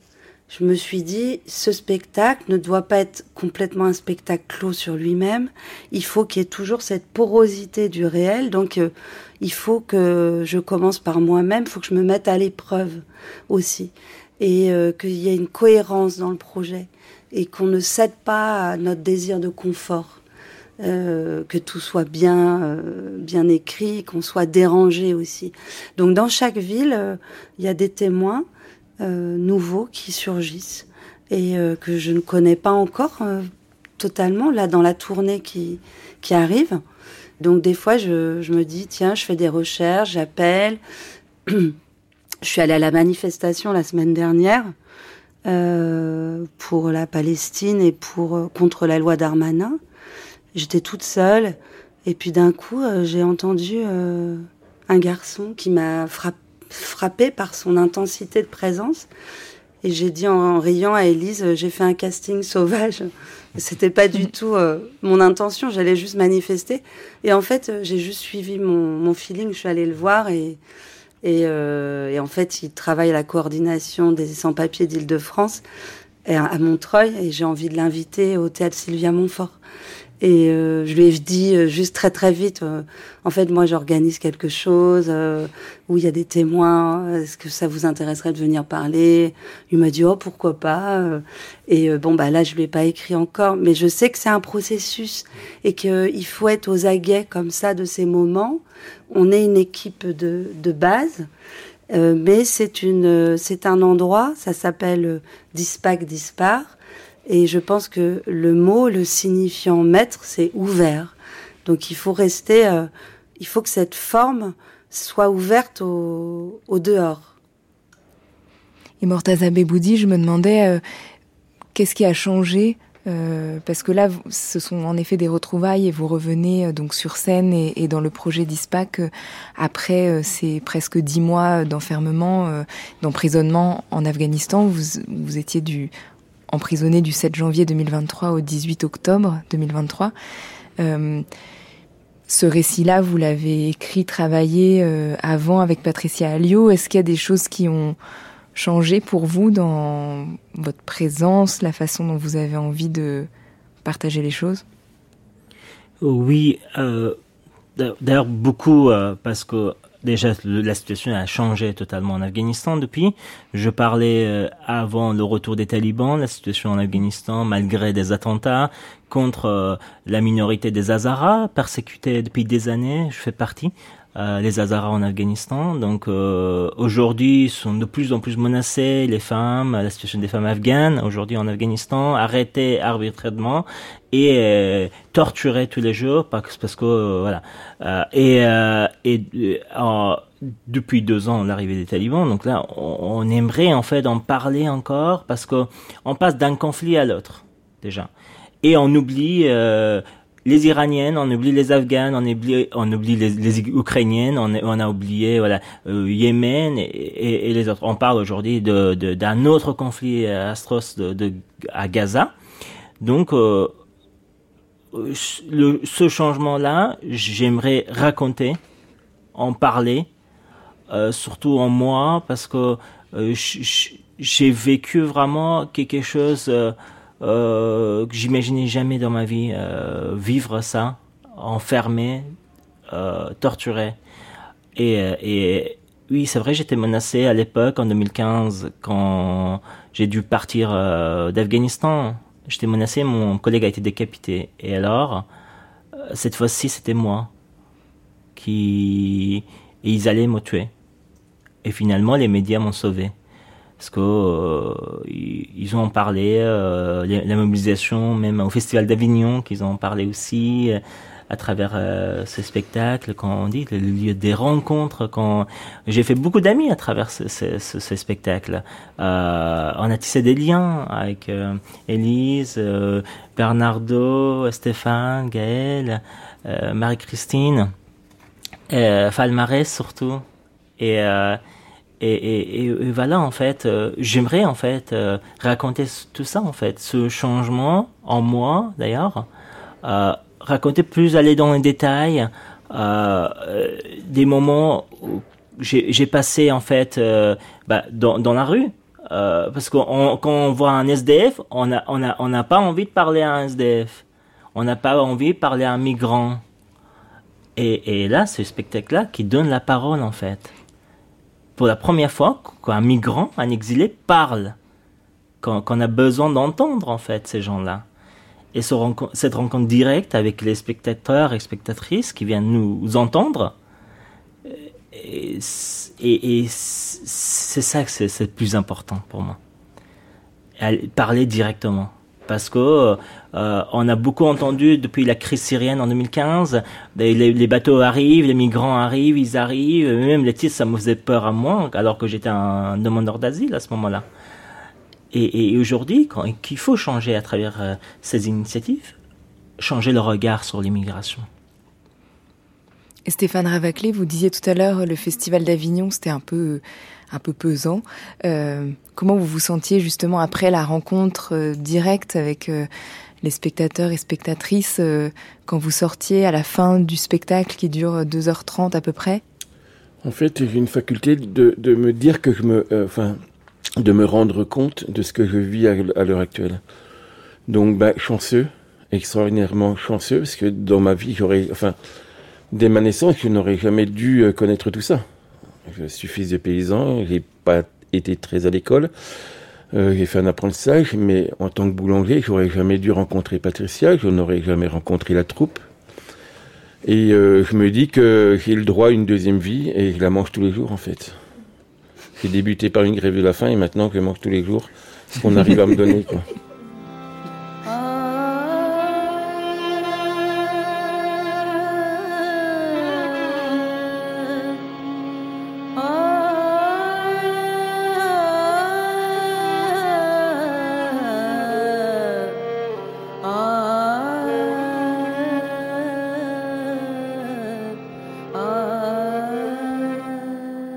je me suis dit, ce spectacle ne doit pas être complètement un spectacle clos sur lui-même. Il faut qu'il y ait toujours cette porosité du réel. Donc, euh, il faut que je commence par moi-même. Il faut que je me mette à l'épreuve aussi. Et euh, qu'il y ait une cohérence dans le projet. Et qu'on ne cède pas à notre désir de confort. Euh, que tout soit bien, bien écrit, qu'on soit dérangé aussi. Donc, dans chaque ville, il y a des témoins euh, nouveaux qui surgissent et euh, que je ne connais pas encore euh, totalement là dans la tournée qui, qui arrive. Donc des fois, je, je me dis, tiens, je fais des recherches, j'appelle. je suis allée à la manifestation la semaine dernière euh, pour la Palestine et pour contre la loi Darmanin. J'étais toute seule et puis d'un coup, j'ai entendu un garçon qui m'a frappé frappée par son intensité de présence. Et j'ai dit en, riant à Élise, euh, j'ai fait un casting sauvage. C'était pas du tout euh, mon intention, j'allais juste manifester. Et en fait, euh, j'ai juste suivi mon, feeling, je suis allée le voir et, et, en fait, il travaille la coordination des sans-papiers d'Île-de-France à Montreuil et j'ai envie de l'inviter au théâtre Sylvia Montfort. Et euh, je lui ai dit euh, juste très très vite, euh, en fait moi j'organise quelque chose euh, où il y a des témoins, est-ce que ça vous intéresserait de venir parler? Il m'a dit oh pourquoi pas. Et bon bah là je lui ai pas écrit encore, mais je sais que c'est un processus et qu'il faut être aux aguets comme ça de ces moments. On est une équipe de, de base. mais c'est une, c'est un endroit, ça s'appelle Dispac Dispar, et je pense que le mot, le signifiant maître, c'est ouvert. Donc il faut rester, euh, il faut que cette forme soit ouverte au, dehors.
Et Mortaza Beboudi, je me demandais euh, qu'est-ce qui a changé euh, parce que là, ce sont en effet des retrouvailles et vous revenez donc sur scène et, dans le projet d'ISPAC après ces presque dix mois d'enfermement, d'emprisonnement en Afghanistan. Vous, vous étiez du emprisonné du 7 janvier 2023 au 18 octobre 2023. Euh, ce récit-là, vous l'avez écrit, travaillé euh, avant avec Patricia Alliot. Est-ce qu'il y a des choses qui ont changé pour vous dans votre présence, la façon dont vous avez envie de partager les choses?
Oui, euh, d'ailleurs beaucoup, parce que déjà la situation a changé totalement en Afghanistan depuis. Je parlais euh, avant le retour des talibans, la situation en Afghanistan, malgré des attentats contre euh, la minorité des Hazaras, persécutés depuis des années, je fais partie. Euh, les Hazaras en Afghanistan. Donc euh, aujourd'hui sont de plus en plus menacées les femmes, la situation des femmes afghanes aujourd'hui en Afghanistan, arrêtées arbitrairement et euh, torturées tous les jours parce, que voilà. Et depuis deux ans l'arrivée des talibans, donc là on, aimerait en fait en parler encore parce que on passe d'un conflit à l'autre déjà et on oublie les Iraniennes, on oublie les Afghanes, on oublie, on oublie les, Ukrainiennes, on, a oublié voilà euh, Yémen et, les autres. On parle aujourd'hui de, d'un autre conflit de, à Gaza. Donc euh, ce changement-là, j'aimerais raconter, en parler, euh, surtout en moi, parce que j'ai vécu vraiment quelque chose euh, que j'imaginais jamais dans ma vie euh, vivre ça, enfermé, euh, torturé. Et, et oui, c'est vrai, j'étais menacé à l'époque, en 2015, quand j'ai dû partir d'Afghanistan. J'étais menacé, mon collègue a été décapité. Et alors, cette fois-ci, c'était moi qui... Et ils allaient me tuer. Et finalement, les médias m'ont sauvé. Parce que euh, ils ont parlé, euh, la mobilisation, même au Festival d'Avignon, qu'ils ont parlé aussi à travers euh, ce spectacle, quand on dit le lieu des rencontres, quand j'ai fait beaucoup d'amis à travers ce, spectacle. Euh, on a tissé des liens avec euh, euh, Bernardo, Stéphane, Gaël, euh, Marie-Christine, Falmarès surtout. Et, et, voilà, en fait, j'aimerais en fait raconter tout ça, en fait, ce changement en moi, d'ailleurs, euh, raconter plus, aller dans les détails, euh, des moments où j'ai passé en fait euh, bah, dans, dans, la rue. Euh, parce que quand on voit un SDF, on n'a on a, on a pas envie de parler à un SDF. On n'a pas envie de parler à un migrant. Et, là, ce spectacle-là qui donne la parole en fait. Pour la première fois, qu'un migrant, un exilé parle. Qu'on a besoin d'entendre en fait ces gens-là et cette rencontre directe avec les spectateurs et spectatrices qui viennent nous entendre. Et, c'est ça que c'est le plus important pour moi. Parler directement. Parce que euh, on a beaucoup entendu depuis la crise syrienne en 2015, les, les, bateaux arrivent, les migrants arrivent, ils arrivent, même les titres, ça me faisait peur à moi, alors que j'étais un demandeur d'asile à ce moment-là. Et, aujourd'hui, qu'il faut changer à travers euh, ces initiatives, changer le regard sur l'immigration.
Stéphane Ravaclé, vous disiez tout à l'heure, le Festival d'Avignon, c'était un peu, un peu pesant. Euh, comment vous vous sentiez justement après la rencontre euh, directe avec les spectateurs et spectatrices quand vous sortiez à la fin du spectacle qui dure 2h30 à peu près?
En fait, j'ai une faculté de, me dire que je me, enfin, de me rendre compte de ce que je vis à, l'heure actuelle. Donc, bah, chanceux, extraordinairement chanceux, parce que dans ma vie, j'aurais, enfin, dès ma naissance, je n'aurais jamais dû euh, connaître tout ça. Je suis fils de paysan, j'ai pas été très à l'école, euh, j'ai fait un apprentissage, mais en tant que boulanger, j'aurais jamais dû rencontrer Patricia, je n'aurais jamais rencontré la troupe. Et euh, je me dis que j'ai le droit à une deuxième vie et je la mange tous les jours en fait. J'ai débuté par une grève de la faim et maintenant je mange tous les jours ce qu'on arrive à me donner.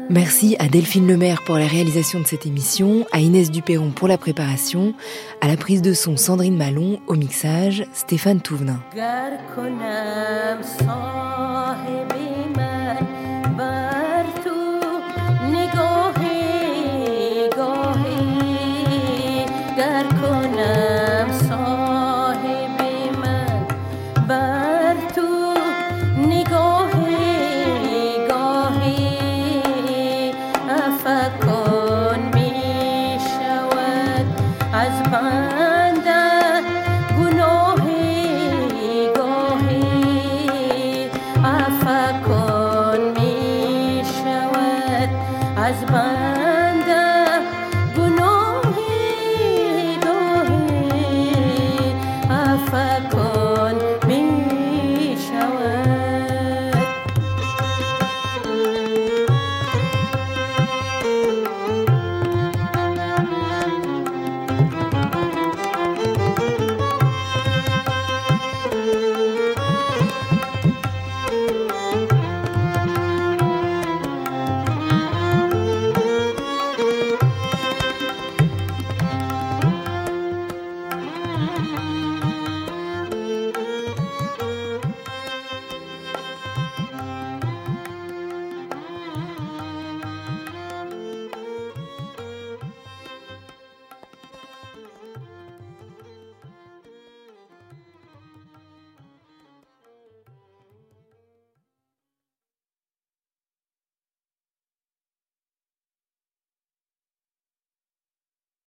Merci à Delphine Lemaire pour la réalisation de cette émission, à Inès Duperron pour la préparation, à la prise de son Sandrine Malon, au mixage Stéphane Touvenin.